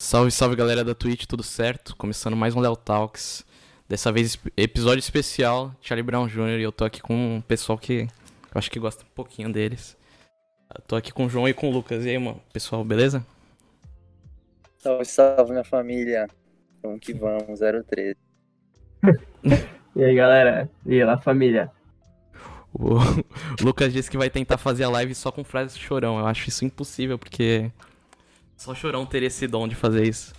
Salve, salve galera da Twitch, tudo certo? Começando mais um Léo Talks. Dessa vez episódio especial, Charlie Brown Jr. E eu tô aqui com um pessoal que eu acho que gosta um pouquinho deles. Eu tô aqui com o João e com o Lucas. E aí, mano? Pessoal, beleza? Salve, salve minha família. Vamos que vamos, 013. e aí, galera? E aí, lá, família? O Lucas disse que vai tentar fazer a live só com frases de chorão. Eu acho isso impossível, porque só chorão teria esse dom de fazer isso.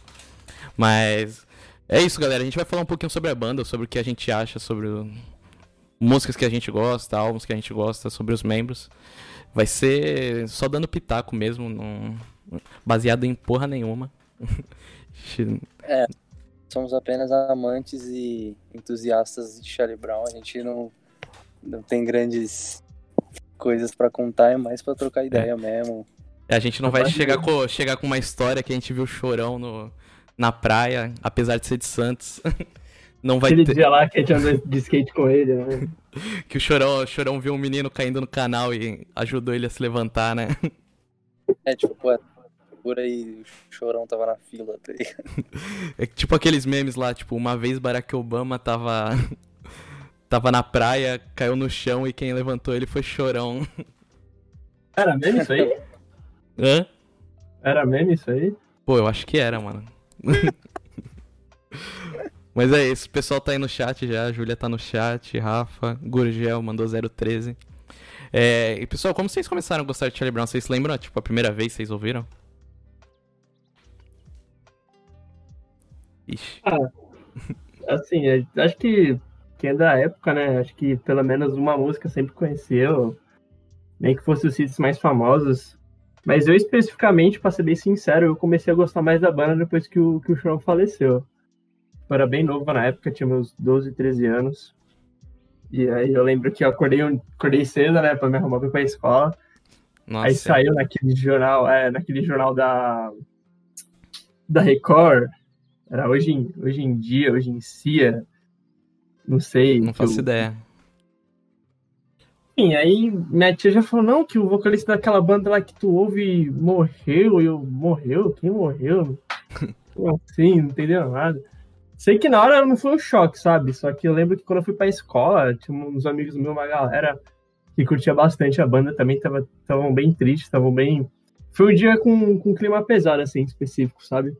Mas é isso, galera. A gente vai falar um pouquinho sobre a banda, sobre o que a gente acha, sobre o... músicas que a gente gosta, álbuns que a gente gosta, sobre os membros. Vai ser só dando pitaco mesmo, não... baseado em porra nenhuma. é, somos apenas amantes e entusiastas de Charlie Brown. A gente não, não tem grandes coisas para contar, é mais para trocar ideia é. mesmo. A gente não vai chegar com, chegar com uma história que a gente viu chorão no, na praia, apesar de ser de Santos. Não vai Aquele ter... dia lá que a gente andou de skate com ele, né? que o chorão, o chorão viu um menino caindo no canal e ajudou ele a se levantar, né? É, tipo, pô, por aí o chorão tava na fila, tá É tipo aqueles memes lá, tipo, uma vez Barack Obama tava. tava na praia, caiu no chão e quem levantou ele foi chorão. Era meme isso aí? Hã? Era meme isso aí? Pô, eu acho que era, mano. Mas é isso, o pessoal tá aí no chat já, a Júlia tá no chat, Rafa, Gurgel mandou 013. É, e pessoal, como vocês começaram a gostar de Charlie Brown? Vocês lembram, tipo, a primeira vez que vocês ouviram? Ixi. Ah, assim, é, acho que quem é da época, né, acho que pelo menos uma música sempre conheceu, nem que fosse os hits mais famosos. Mas eu especificamente, pra ser bem sincero, eu comecei a gostar mais da banda depois que o, que o Sean faleceu. Eu era bem novo na época, tinha meus 12, 13 anos. E aí eu lembro que eu acordei, acordei cedo, né, pra me arrumar pra ir pra escola. Nossa. Aí saiu naquele jornal, é, naquele jornal da, da Record. Era hoje em, hoje em dia, hoje em dia. Não sei. Não faço eu, ideia. Enfim, aí minha tia já falou, não, que o vocalista daquela banda lá que tu ouve morreu, e eu, morreu? Quem morreu? assim, não entendeu nada. Sei que na hora não foi um choque, sabe? Só que eu lembro que quando eu fui pra escola, tinha uns amigos meus, uma galera que curtia bastante a banda também, estavam bem tristes, estavam bem... Foi um dia com, com um clima pesado, assim, específico, sabe?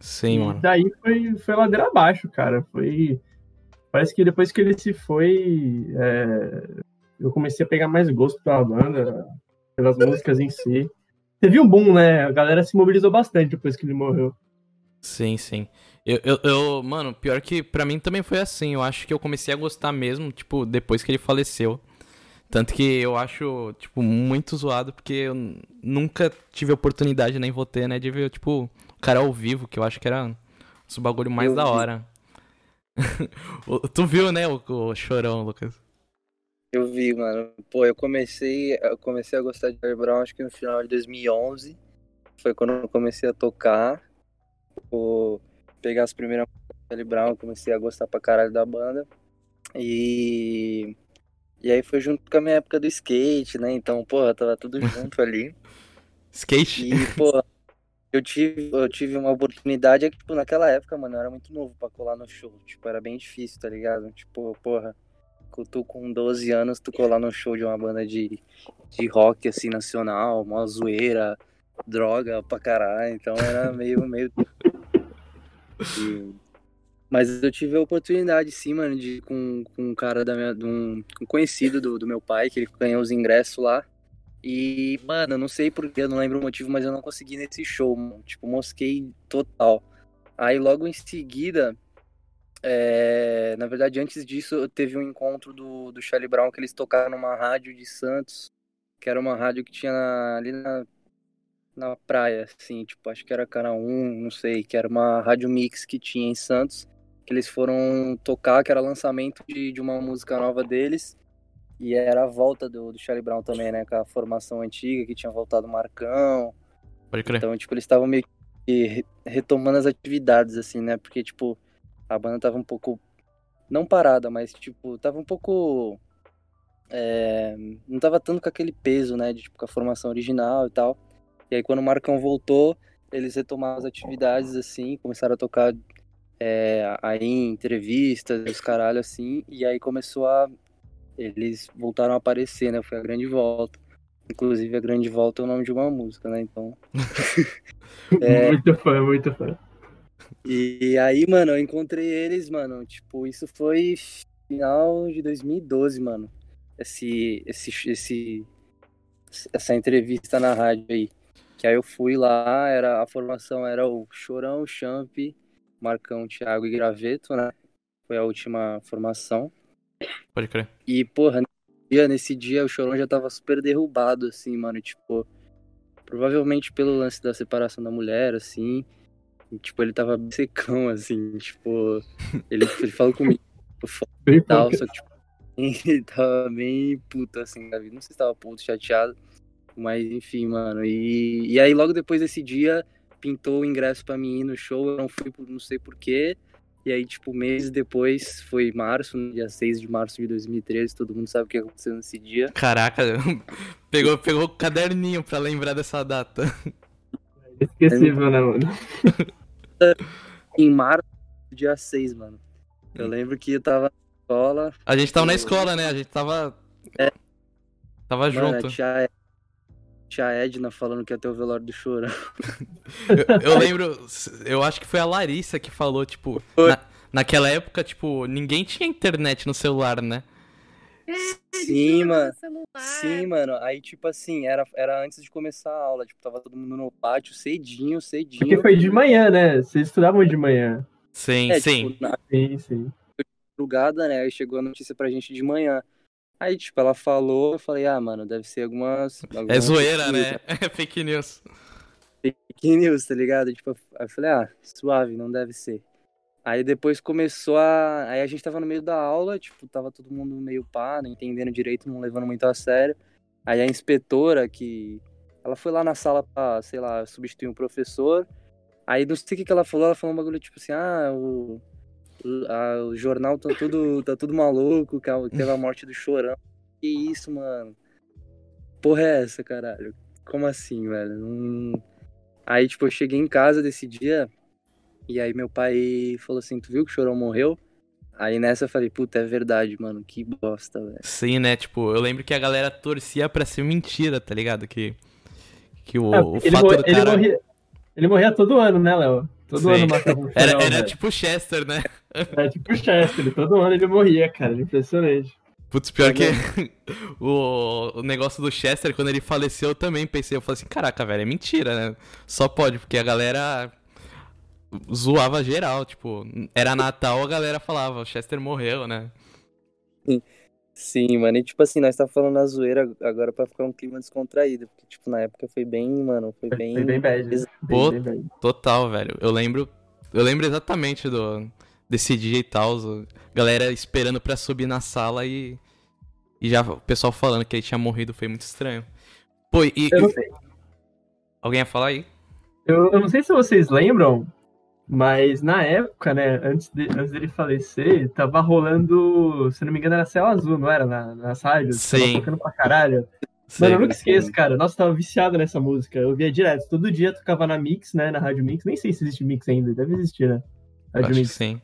Sim, e mano. daí foi, foi ladeira abaixo, cara. Foi... Parece que depois que ele se foi, é eu comecei a pegar mais gosto pela banda, pelas músicas em si. Teve um boom, né? A galera se mobilizou bastante depois que ele morreu. Sim, sim. Eu, eu, eu, mano, pior que pra mim também foi assim. Eu acho que eu comecei a gostar mesmo, tipo, depois que ele faleceu. Tanto que eu acho, tipo, muito zoado, porque eu nunca tive oportunidade, nem vou ter, né, de ver, tipo, o cara ao vivo, que eu acho que era o bagulho mais eu da hora. tu viu, né, o, o chorão, Lucas? Eu vi, mano. Pô, eu comecei, eu comecei a gostar de Charlie Brown acho que no final de 2011. Foi quando eu comecei a tocar. Pô, pegar as primeiras músicas de Charlie Brown, eu comecei a gostar pra caralho da banda. E e aí foi junto com a minha época do skate, né? Então, pô, tava tudo junto ali. skate? E, pô, eu tive, eu tive uma oportunidade, é que, tipo, naquela época, mano, eu era muito novo pra colar no show. Tipo, era bem difícil, tá ligado? Tipo, porra, tu com 12 anos, tu colar no show de uma banda de, de rock, assim, nacional, uma zoeira, droga pra caralho, então era meio, meio... E... Mas eu tive a oportunidade, sim, mano, de com, com um cara da minha, de um, um conhecido do, do meu pai, que ele ganhou os ingressos lá, e, mano, eu não sei porquê, eu não lembro o motivo, mas eu não consegui nesse show, mano. Tipo, mosquei total. Aí logo em seguida, é, na verdade, antes disso, teve um encontro do, do Charlie Brown que eles tocaram numa rádio de Santos, que era uma rádio que tinha na, ali na, na praia, assim, tipo, acho que era Canal 1, não sei, que era uma rádio mix que tinha em Santos, que eles foram tocar, que era lançamento de, de uma música nova deles, e era a volta do, do Charlie Brown também, né, com a formação antiga, que tinha voltado o Marcão. Pode crer. Então, tipo, eles estavam meio que retomando as atividades, assim, né, porque, tipo a banda tava um pouco. Não parada, mas tipo, tava um pouco. É, não tava tanto com aquele peso, né? De tipo, com a formação original e tal. E aí quando o Marcão voltou, eles retomaram as atividades, assim, começaram a tocar é, aí em entrevistas, os caralho, assim, e aí começou a. Eles voltaram a aparecer, né? Foi a grande volta. Inclusive, a grande volta é o nome de uma música, né? Então. é... Muito fã, muito fã. E aí, mano, eu encontrei eles, mano. Tipo, isso foi final de 2012, mano. Esse, esse, esse, essa entrevista na rádio aí. Que aí eu fui lá, era, a formação era o Chorão, o Champ, Marcão, Thiago e Graveto, né? Foi a última formação. Pode crer. E, porra, nesse dia, nesse dia o Chorão já tava super derrubado, assim, mano. Tipo, provavelmente pelo lance da separação da mulher, assim. Tipo, ele tava secão, assim, tipo. Ele, ele falou comigo, e tal, só que, tipo, ele tava bem puto, assim, da vida. Não sei se tava puto, chateado. Mas enfim, mano. E, e aí logo depois desse dia pintou o ingresso para mim ir no show, eu não fui por não sei porquê. E aí, tipo, meses depois, foi março, dia 6 de março de 2013, todo mundo sabe o que aconteceu nesse dia. Caraca, pegou, pegou o caderninho pra lembrar dessa data. Esquecível, né, mano? em março, dia 6, mano. Eu lembro que eu tava na escola. A gente tava na escola, né? A gente tava. É. Tava mano, junto. A tia Edna falando que ia ter o velório do Chorão. eu, eu, lembro, eu acho que foi a Larissa que falou, tipo, na, naquela época, tipo, ninguém tinha internet no celular, né? Sim, mano. Sim, mano. Aí, tipo assim, era, era antes de começar a aula. Tipo, tava todo mundo no pátio cedinho, cedinho. Porque foi de manhã, né? Vocês estudavam de manhã. Sim, é, sim. Tipo, na... Sim, sim. Madrugada, né? Aí chegou a notícia pra gente de manhã. Aí, tipo, ela falou, eu falei, ah, mano, deve ser algumas. algumas é zoeira, né? É fake news. Fake news, tá ligado? Tipo, aí eu falei, ah, suave, não deve ser. Aí depois começou a. Aí a gente tava no meio da aula, tipo, tava todo mundo meio pá, não entendendo direito, não levando muito a sério. Aí a inspetora, que. Ela foi lá na sala pra, sei lá, substituir um professor. Aí não sei o que, que ela falou, ela falou um bagulho tipo assim, ah, o a, o jornal tá tudo, tá tudo maluco, que teve a morte do Chorão. Que isso, mano? Porra é essa, caralho? Como assim, velho? Aí, tipo, eu cheguei em casa desse dia e aí meu pai falou assim, tu viu que o Chorão morreu? Aí nessa eu falei, puta, é verdade, mano, que bosta, velho. Sim, né? Tipo, eu lembro que a galera torcia pra ser mentira, tá ligado? Que, que o, é, o fato do cara... Ele morria, ele morria todo ano, né, Léo? Todo Sim. ano matava um Era, era tipo Chester, né? Era tipo Chester, todo ano ele morria, cara, impressionante. Putz, pior que o, o negócio do Chester, quando ele faleceu, eu também pensei, eu falei assim, caraca, velho, é mentira, né? Só pode, porque a galera zoava geral, tipo, era Natal, a galera falava, o Chester morreu, né? Sim. Sim, mano, e tipo assim, nós tá falando a zoeira agora pra ficar um clima descontraído, porque tipo, na época foi bem, mano, foi bem... Foi bem bad, né? Pô, bem, bem total, velho, eu lembro, eu lembro exatamente do, desse dia e tal, galera esperando pra subir na sala e, e já o pessoal falando que ele tinha morrido, foi muito estranho. Pô, e... Eu não sei. Alguém ia falar aí? Eu, eu não sei se vocês lembram, mas na época, né, antes, de, antes dele falecer, tava rolando, se não me engano, era Céu Azul, não era? Na, nas rádios? Sim. Tava tocando pra caralho. Sim, Mano, eu nunca esqueço, cara. Nossa, tava viciado nessa música. Eu via direto. Todo dia tocava na Mix, né? Na Rádio Mix. Nem sei se existe Mix ainda. Deve existir, né? Rádio Acho Mix. sim.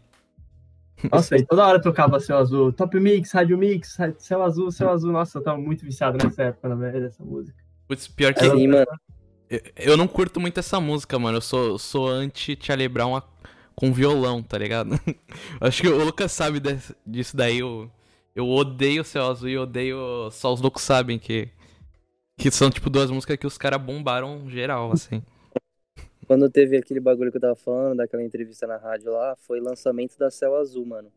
Nossa, aí toda hora tocava Céu Azul. Top Mix, Rádio Mix, Céu Azul, Céu Azul. Nossa, eu tava muito viciado nessa época, na verdade, dessa música. Putz, pior que... Sim, mano. Eu não curto muito essa música, mano. Eu sou, sou anti-Charlie Brown com violão, tá ligado? Acho que o Lucas sabe disso daí. Eu, eu odeio o Céu Azul e odeio Só os Loucos Sabem, que, que são, tipo, duas músicas que os caras bombaram geral, assim. Quando teve aquele bagulho que eu tava falando, daquela entrevista na rádio lá, foi lançamento da Céu Azul, mano.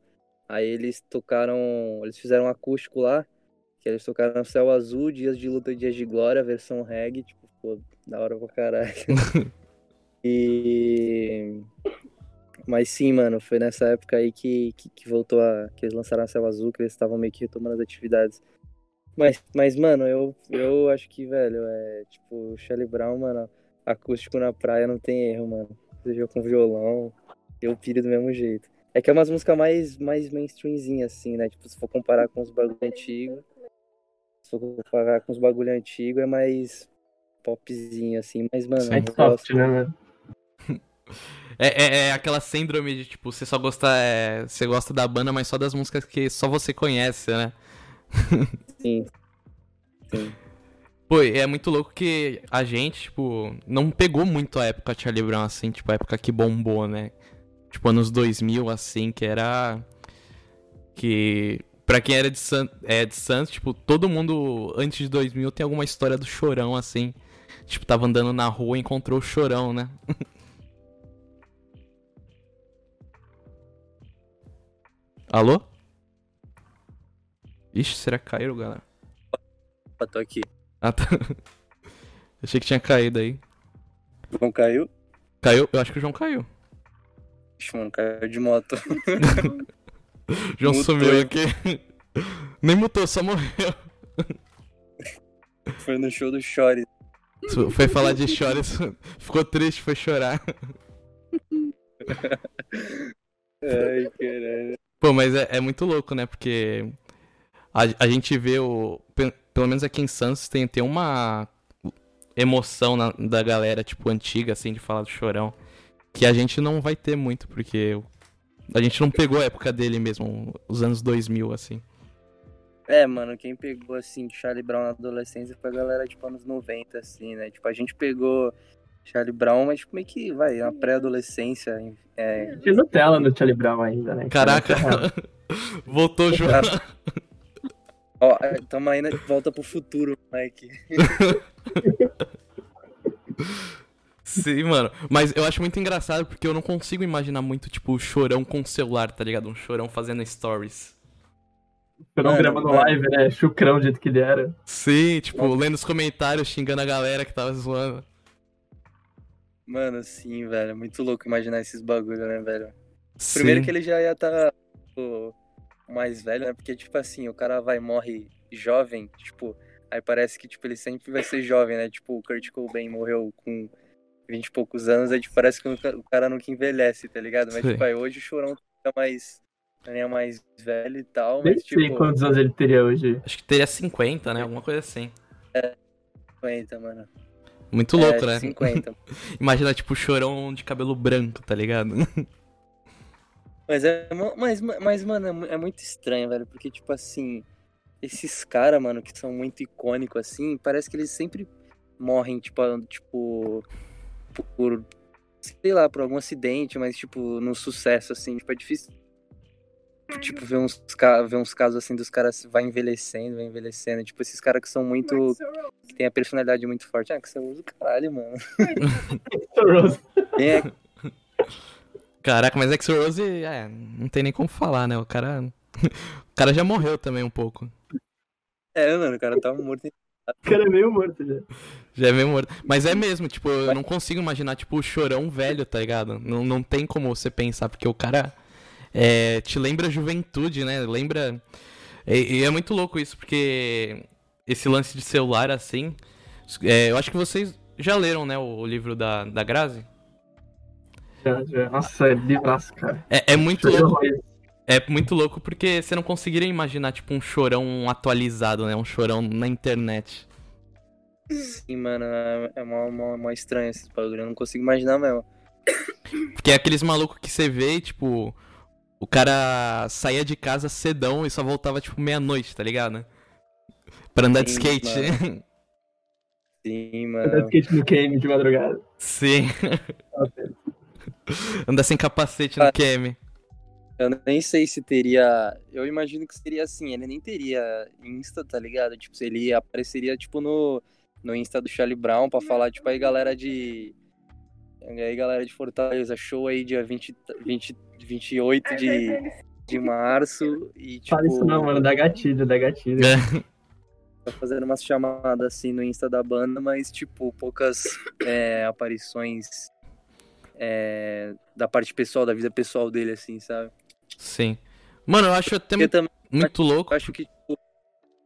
Aí eles tocaram, eles fizeram um acústico lá, que eles tocaram Céu Azul, Dias de Luta e Dias de Glória, versão reggae, tipo, pô, da hora pra caralho. e. Mas sim, mano, foi nessa época aí que, que, que voltou a. que eles lançaram a Céu Azul, que eles estavam meio que retomando as atividades. Mas, mas mano, eu, eu acho que, velho, é tipo, o Charlie Brown, mano, acústico na praia não tem erro, mano. Seja com violão, eu piro do mesmo jeito. É que é umas músicas mais, mais mainstreamzinha, assim, né? Tipo, se for comparar com os bagulho antigos. Se for comparar com os bagulho antigos, é mais popzinho, assim. Mas, mano. É soft, né, mano? É, é, é, aquela síndrome de, tipo, você só gosta. É, você gosta da banda, mas só das músicas que só você conhece, né? Sim. Sim. Pô, é muito louco que a gente, tipo, não pegou muito a época Charlie Brown, assim, tipo, a época que bombou, né? Tipo, anos 2000, assim, que era. Que. Pra quem era de, San... é, de Santos, tipo, todo mundo antes de 2000 tem alguma história do chorão, assim. Tipo, tava andando na rua e encontrou o chorão, né? Alô? Ixi, será que caiu, galera? Eu tô aqui. Ah, tá. Achei que tinha caído aí. João caiu? Caiu? Eu acho que o João caiu. Ixi, mano, caiu de moto. João Mutou. sumiu aqui. Nem mutou, só morreu. Foi no show do Chore. Foi falar de chores, ficou triste, foi chorar. Ai, caralho. Pô, mas é, é muito louco, né? Porque a, a gente vê o. pe- Pelo menos aqui em Santos tem, tem uma emoção na- da galera, tipo, antiga, assim, de falar do chorão. Que a gente não vai ter muito, porque a gente não pegou a época dele mesmo, os anos 2000, assim. É, mano, quem pegou, assim, Charlie Brown na adolescência foi a galera, tipo, anos 90, assim, né? Tipo, a gente pegou Charlie Brown, mas, tipo, meio que, vai, na pré-adolescência, é... Tinha Nutella no Charlie Brown ainda, né? Caraca, voltou o João. Ó, é, tamo aí, né? Volta pro futuro, Mike. Sim, mano. Mas eu acho muito engraçado porque eu não consigo imaginar muito, tipo, o chorão com o celular, tá ligado? Um chorão fazendo stories. Chorão Mano, gravando mano. live, né? Chucrão do jeito que ele era. Sim, tipo, lendo os comentários, xingando a galera que tava zoando. Mano, sim, velho, é muito louco imaginar esses bagulho, né, velho? Sim. Primeiro que ele já ia estar mais velho, né? Porque, tipo assim, o cara vai morre jovem, tipo, aí parece que, tipo, ele sempre vai ser jovem, né? Tipo, o Kurt Cobain morreu com 20 e poucos anos, aí tipo, parece que o ca- o cara nunca envelhece, tá ligado? Mas, Sim. tipo, aí hoje o Chorão tá mais, é mais velho e tal, Nem mas, sei tipo, quantos anos ele teria hoje. Acho que teria 50, né? Alguma coisa assim. 50, mano. Muito louco, é, né? 50. Imagina, tipo, o chorão de cabelo branco, tá ligado? Mas, é, mas, mas, mano, é é muito estranho, velho, porque, tipo assim, esses caras, mano, que são muito icônicos, assim, parece que eles sempre morrem, tipo, tipo, por, sei lá, por algum acidente, mas, tipo, no sucesso, assim, tipo, é difícil, tipo, ver uns, ver uns casos, assim, dos caras vai envelhecendo, vai envelhecendo, tipo, esses caras que são muito, que tem a personalidade muito forte, ah, que você usa o caralho, mano. É Caraca, mas Axl Rose, é, não tem nem como falar, né? O cara. o cara já morreu também um pouco. É, mano, o cara tá morto. O cara é meio morto já. Já é meio morto. Mas é mesmo, tipo, eu não consigo imaginar, tipo, o chorão velho, tá ligado? Não, não tem como você pensar, porque o cara é, te lembra a juventude, né? Lembra. E, e é muito louco isso, porque esse lance de celular, assim. é, eu acho que vocês já leram, né, o, o livro da, da Grazi? já, já. Nossa, é livraço, cara. É, é muito Chorou louco. horrores. É muito louco porque você não conseguiria imaginar, tipo, um chorão atualizado, né? Um chorão na internet. Sim, mano, é, é mó, mó, mó estranho esses bagulho, eu não consigo imaginar mesmo. Porque é aqueles malucos que você vê e, tipo, o cara saía de casa cedão e só voltava, tipo, meia-noite, tá ligado? Pra andar de Sim, skate. Sim, Andar de mano. skate no game de madrugada. Sim. Andar sem capacete Ah. no QM. Eu nem sei se teria. Eu imagino que seria assim, ele nem teria Insta, tá ligado? Tipo, se ele apareceria, tipo, no, no Insta do Charlie Brown pra falar, tipo, aí galera de. Aí galera de Fortaleza, show aí dia 20, 20, 28 de, de março. E, tipo, Fala isso não, mano. Dá gatilho, dá gatilho. É. tá fazendo umas chamadas assim no Insta da banda, mas, tipo, poucas é, aparições é, da parte pessoal, da vida pessoal dele, assim, sabe? Sim. Mano, eu acho até Porque também muito louco. eu acho que. Tipo,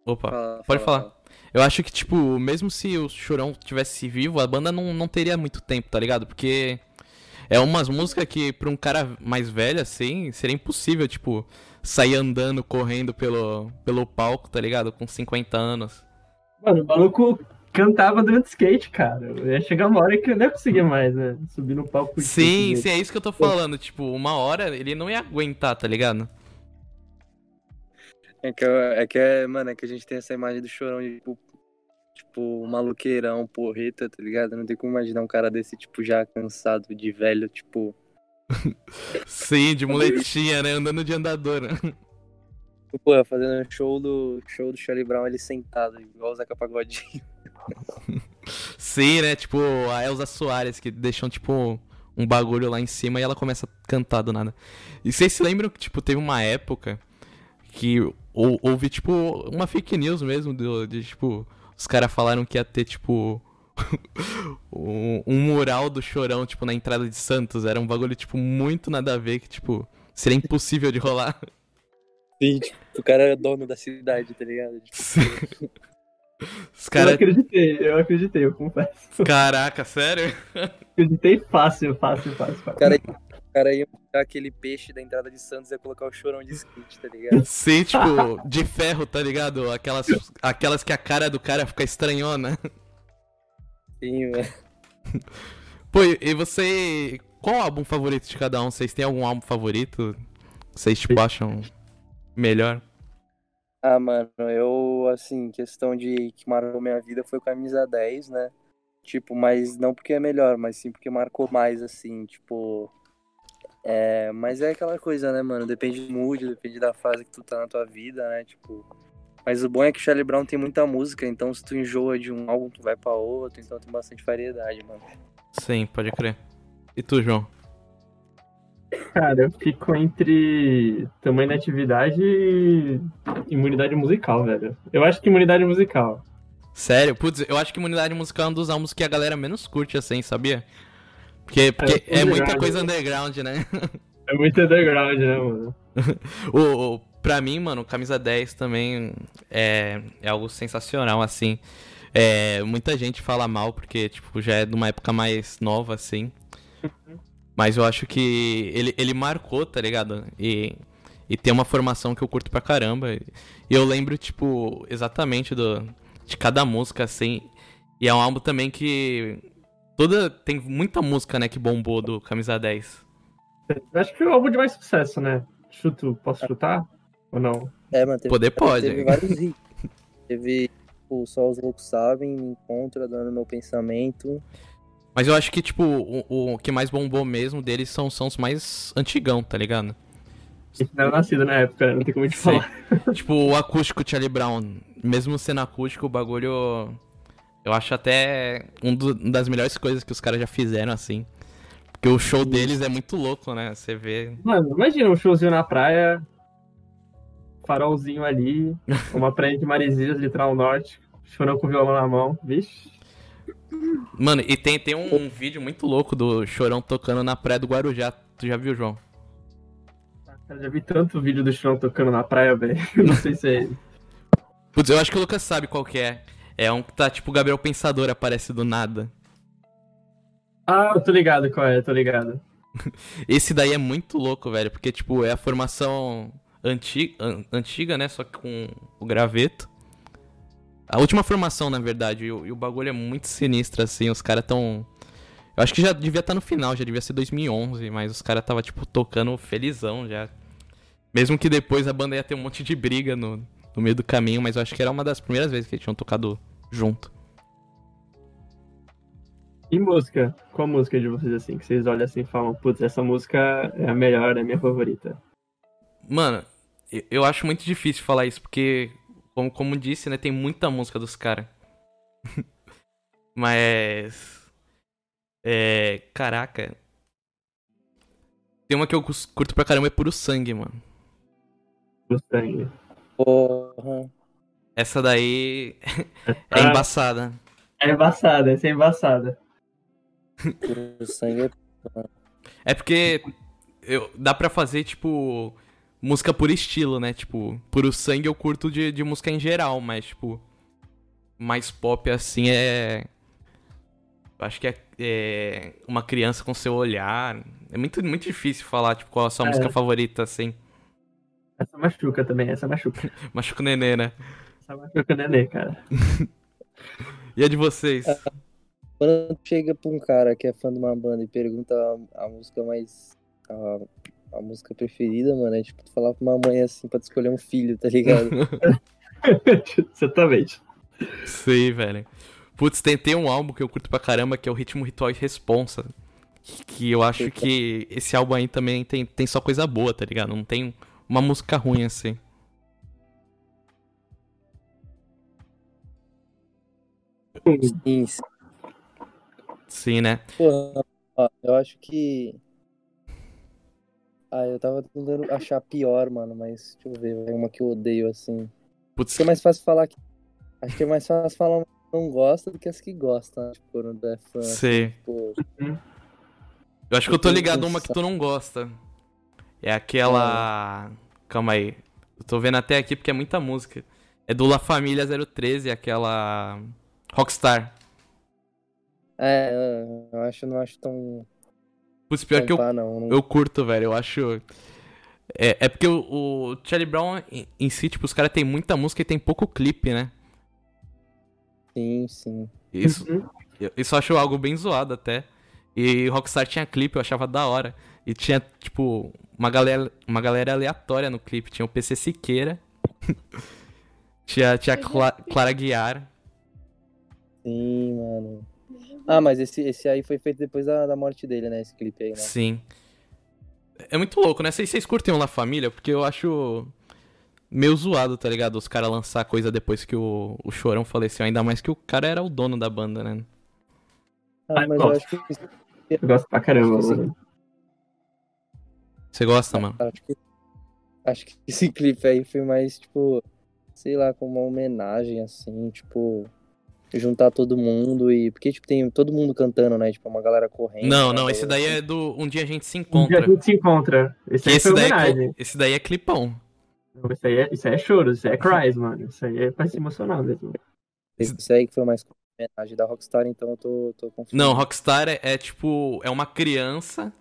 Opa. fala- pode fala- falar. Eu acho que, tipo, mesmo se o Chorão tivesse vivo, a banda não, não teria muito tempo, tá ligado? Porque é umas músicas que pra um cara mais velho, assim, seria impossível, tipo, sair andando, correndo pelo, pelo palco, tá ligado? Com 50 anos. Mano, o maluco cantava de skate, cara. Eu ia chegar uma hora que eu não ia conseguir mais, né? Subir no palco. Sim, sim, é isso que eu tô falando. Tipo, uma hora ele não ia aguentar, tá ligado? É que, é que, é, mano, é que a gente tem essa imagem do chorão de, tipo, tipo, maluqueirão, porreta, tá ligado? Não tem como imaginar um cara desse, tipo, já cansado de velho, tipo. Sim, de muletinha, né? Andando de andador. Pô, fazendo show do show do Charlie Brown ele sentado, igual o Zeca Pagodinho. Sim, né? Tipo, a Elza Soares, que deixam, tipo, um bagulho lá em cima e ela começa a cantar do nada. E vocês se lembram que, tipo, teve uma época que houve, tipo, uma fake news mesmo, de, de tipo, os caras falaram que ia ter, tipo, um, um, mural do Chorão, tipo, na entrada de Santos. Era um bagulho, tipo, muito nada a ver, que, tipo, seria impossível de rolar. Sim, tipo, o cara é dono da cidade, tá ligado? Tipo, Os cara... Eu acreditei, eu acreditei, eu confesso. Caraca, sério? Acreditei fácil, fácil, fácil. fácil. Cara, cara ia pegar aquele peixe da entrada de Santos e ia colocar o chorão de skate, tá ligado? Sim, tipo, de ferro, tá ligado? Aquelas, aquelas que a cara do cara fica estranhona. Sim, velho. Pô, e você. Qual o álbum favorito de cada um? Vocês têm algum álbum favorito? Vocês, tipo, acham melhor? Ah, mano, eu, assim, questão de que marcou minha vida foi camisa 10, né? Tipo, mas não porque é melhor, mas sim porque marcou mais, assim, tipo. É, mas é aquela coisa, né, mano? Depende do mood, depende da fase que tu tá na tua vida, né? Tipo. Mas o bom é que o Charlie Brown tem muita música, então se tu enjoa de um álbum, tu vai pra outro, então tem bastante variedade, mano. Sim, pode crer. E tu, João? Cara, eu fico entre tamanho da atividade e imunidade musical, velho. Eu acho que imunidade musical. Sério? Putz, eu acho que imunidade musical é um dos álbuns que a galera menos curte, assim, sabia? Porque, porque é, é muita coisa underground, né? É muito underground, né, mano? o, o, pra mim, mano, Camisa 10 também é, é algo sensacional, assim. É, muita gente fala mal, porque, tipo, já é de uma época mais nova, assim. Mas eu acho que ele, ele marcou, tá ligado? E, e tem uma formação que eu curto pra caramba. E eu lembro, tipo, exatamente do, de cada música, assim. E é um álbum também que. Toda. Tem muita música, né, que bombou do Camisa 10. Eu acho que foi o álbum de mais sucesso, né? Chuto, posso chutar? Ou não? É, mano, teve, Poder pode. Teve vários hits. teve o Só os Loucos Sabem, Me Encontra, Dando Meu Pensamento. Mas eu acho que, tipo, o, o que mais bombou mesmo deles são sons mais antigão, tá ligado? Esse não era nascido na época, não tem como te falar. tipo, o acústico Charlie Brown, mesmo sendo acústico, o bagulho. Eu acho até um do, uma das melhores coisas que os caras já fizeram, assim. Porque o show deles é muito louco, né? Você vê. Mano, imagina um showzinho na praia, farolzinho ali, uma praia de Maresias, litoral norte, chorando com o violão na mão, vixe. Mano, e tem, tem um, um, vídeo muito louco do Chorão tocando na praia do Guarujá. Tu já viu, João? Eu já vi tanto vídeo do Chorão tocando na praia, velho. Não sei se é ele. Putz, eu acho que o Lucas sabe qual que é. É um que tá tipo o Gabriel Pensador aparece do nada. Ah, eu tô ligado qual é, tô ligado. Esse daí é muito louco, velho, porque tipo, é a formação antiga, antiga né, só que com o graveto. A última formação, na verdade, e o, e o bagulho é muito sinistro, assim, os caras tão... Eu acho que já devia estar tá no final, já devia ser 2011, mas os caras tava, tipo, tocando felizão já. Mesmo que depois a banda ia ter um monte de briga no, no meio do caminho, mas eu acho que era uma das primeiras vezes que eles tinham tocado junto. E música? Qual música de vocês, assim, que vocês olham assim e falam, putz, essa música é a melhor, é a minha favorita? Mano, eu acho muito difícil falar isso, porque como, como disse, né? Tem muita música dos caras. Mas. É. Caraca. Tem uma que eu curto pra caramba, é Puro Sangue, mano. Puro Sangue. Porra. Essa daí. é embaçada. É embaçada, essa é embaçada. Puro Sangue é. É porque. Eu, dá pra fazer, tipo música por estilo, né? Tipo, por o sangue eu curto de, de música em geral, mas, tipo, mais pop assim é. Acho que é, é, uma criança com seu olhar. É muito, muito difícil falar, tipo, qual a sua é. música favorita, assim. Essa machuca também, essa machuca. machuca o nenê, né? Essa machuca o nenê, cara. E a de vocês? Quando chega pra um cara que é fã de uma banda e pergunta a, a música mais. A, a, música preferida, mano, é tipo tu falar pra uma mãe assim pra tu escolher um filho, tá ligado? Exatamente. Sei, velho. Putz, tem, tem um álbum que eu curto pra caramba que é o Ritmo Ritual e Responsa. Que eu acho que esse álbum aí também tem, tem só coisa boa, tá ligado? Não tem uma música ruim assim. Sim, sim. Sim, né? Pô, eu acho que. Ah, eu tava tentando achar pior, mano, mas deixa eu ver, uma que eu odeio assim. Putz, Acho que é mais fácil falar que. Acho que é mais fácil falar uma que não gosta do que as que gostam, né? Tipo, quando é fã. sei. Tipo, Eu acho que eu tô ligado que uma que tu não gosta. É aquela. Calma aí. Eu tô vendo até aqui porque é muita música. É do La Família 013, aquela. Rockstar. é, eu acho, não acho tão. Putz, pior tão que eu, pá, não. não- eu curto, velho. Eu acho. É, é porque o, o Charlie Brown em, em si, tipo, os caras tem muita música e tem pouco clipe, né? Sim, sim. Isso, Uhum. eu- isso eu acho algo bem zoado até. E Rockstar tinha clipe, eu achava da hora. E tinha, tipo, uma galera, uma galera aleatória no clipe. Tinha o PC Siqueira. tinha tinha a Cla- Clara Guiar. Sim, mano. Ah, mas esse, esse aí foi feito depois da, da morte dele, né? Esse clipe aí, né? Sim. É muito louco, né? Vocês, vocês curtem o La Família? Porque eu acho meio zoado, tá ligado? Os caras lançar coisa depois que o, o Chorão faleceu. Ainda mais que o cara era o dono da banda, né? Ah, mas eu acho que Eu gosto pra caramba. Sim. mano. Você gosta, mano? Acho que, acho que esse clipe aí foi mais, tipo, sei lá, como uma homenagem, assim, tipo, juntar todo mundo e. Porque, tipo, tem todo mundo cantando, né? Tipo, uma galera correndo. Não, né, não, esse daí é do Um Dia a gente se Um dia encontra. a gente se encontra. Esse esse daí, é, esse daí é clipão. Isso aí, é, isso aí é choro, isso aí é cries, mano. Isso aí é pra se emocionar mesmo. Esse aí que foi mais homenagem da Rockstar, então eu tô, tô confiando. Não, Rockstar é, é tipo. É uma criança.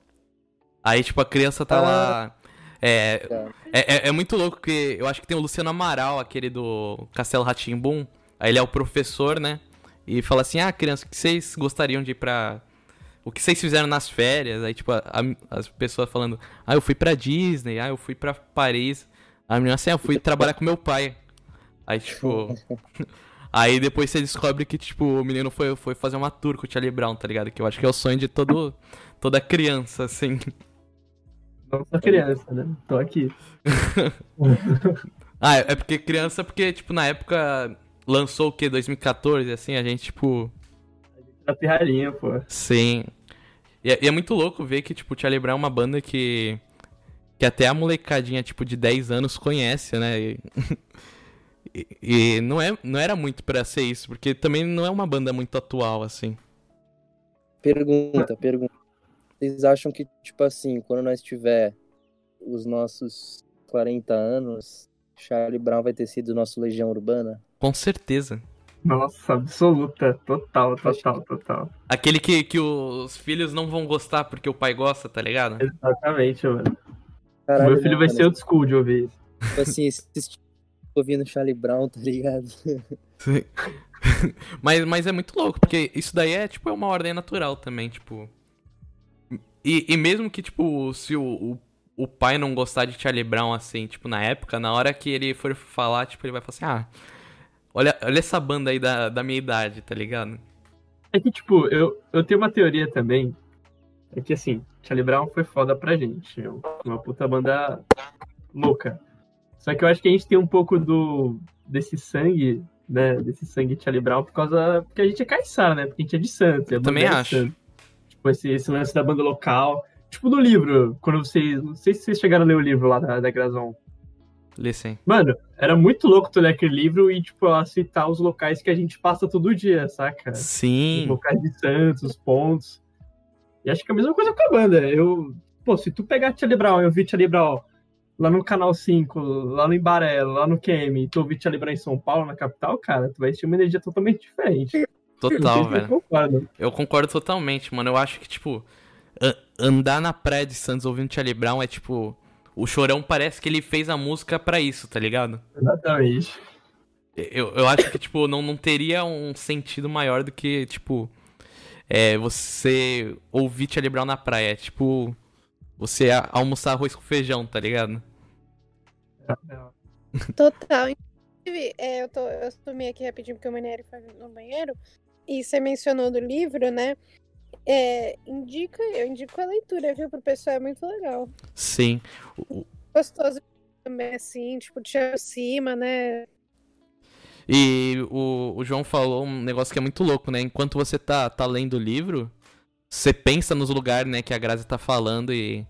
Aí, tipo, a criança tá Ah. lá. É, Tá. é, é- é muito louco, porque eu acho que tem o Luciano Amaral, aquele do Castelo Ratimbum. Aí ele é o professor, né? E fala assim: Ah, criança, o que vocês gostariam de ir pra. O que vocês fizeram nas férias? Aí, tipo, a- a- as pessoas falando: Ah, eu fui pra Disney, ah, eu fui pra Paris. A menina assim: Ah, eu fui trabalhar com meu pai. Aí, tipo. Aí depois você descobre que, tipo, o menino foi, foi fazer uma tour com o Charlie Brown, tá ligado? Que eu acho que é o sonho de todo, toda criança, assim. Não sou criança, né? Tô aqui. Ah, é porque criança, porque, tipo, na época lançou o quê? 2014, assim, a gente, tipo. Tá pirralhinha, pô. Sim. E é, e é muito louco ver que, tipo, o Charlie Brown é uma banda que. Que até a molecadinha, tipo, de 10 anos conhece, né? E, e- e não, é, não era muito pra ser isso, porque também não é uma banda muito atual, assim. Pergunta, pergunta. Vocês acham que, tipo assim, quando nós tiver os nossos 40 anos, Charlie Brown vai ter sido nosso Legião Urbana? Com certeza. Nossa, absoluta. Total, total, total. Aquele que, que os filhos não vão gostar porque o pai gosta, tá ligado? Exatamente, mano. Caralho, Meu filho vai mano, ser old school de ouvir isso. Tipo assim, esses ouvindo Charlie Brown, tá ligado? Sim. mas, mas é muito louco, porque isso daí é, tipo, é uma ordem natural também, tipo. E, e mesmo que, tipo, se o, o, o pai não gostar de Charlie Brown, assim, tipo, na época, na hora que ele for falar, tipo, ele vai falar assim, ah, olha, olha essa banda aí da, da minha idade, tá ligado? É que, tipo, eu, eu tenho uma teoria também. É que, assim, Charlie Brown foi foda pra gente. Uma puta banda louca. Só que eu acho que a gente tem um pouco do desse sangue, né? Desse sangue Charlie Brown por causa. Porque a gente é caiçara, né? Porque a gente é de Santos. é também bandeira de acho. Santos. Tipo, esse, esse lance da banda local. Tipo, no livro, quando vocês. Não sei se vocês chegaram a ler o livro lá da, da Grazon. Listen. Mano, era muito louco tu ler aquele livro e, tipo, ela citar os locais que a gente passa todo dia, saca? Os Sim. locais de Santos, os pontos. E acho que é a mesma coisa com a banda. Eu, pô, se tu pegar Charlie Brown e ouvir Charlie Brown lá no Canal 5, lá no Embaré, lá no Kemi, e tu ouvir Charlie Brown em São Paulo, na capital, cara, tu vai ter uma energia totalmente diferente. Total, velho. concordam. Eu concordo totalmente, mano. Eu acho que, tipo, andar na praia de Santos ouvindo Charlie Brown é tipo. O chorão parece que ele fez a música pra isso, tá ligado? Exatamente. Eu, eu acho que, tipo, não, não teria um sentido maior do que, tipo, é, você ouvir Charlie Brown na praia. É, tipo, você almoçar arroz com feijão, tá ligado? Total. Inclusive, é, eu, tô, eu sumi aqui rapidinho porque o Manieri foi no banheiro. E você mencionou do livro, né? É, indica, eu indico a leitura, viu? Pro pessoal é muito legal. Sim. Gostoso também, assim, tipo, te aproxima, né? E o, o João falou um negócio que é muito louco, né? Enquanto você tá, tá lendo o livro, você pensa nos lugares, né, que a Grazi tá falando e.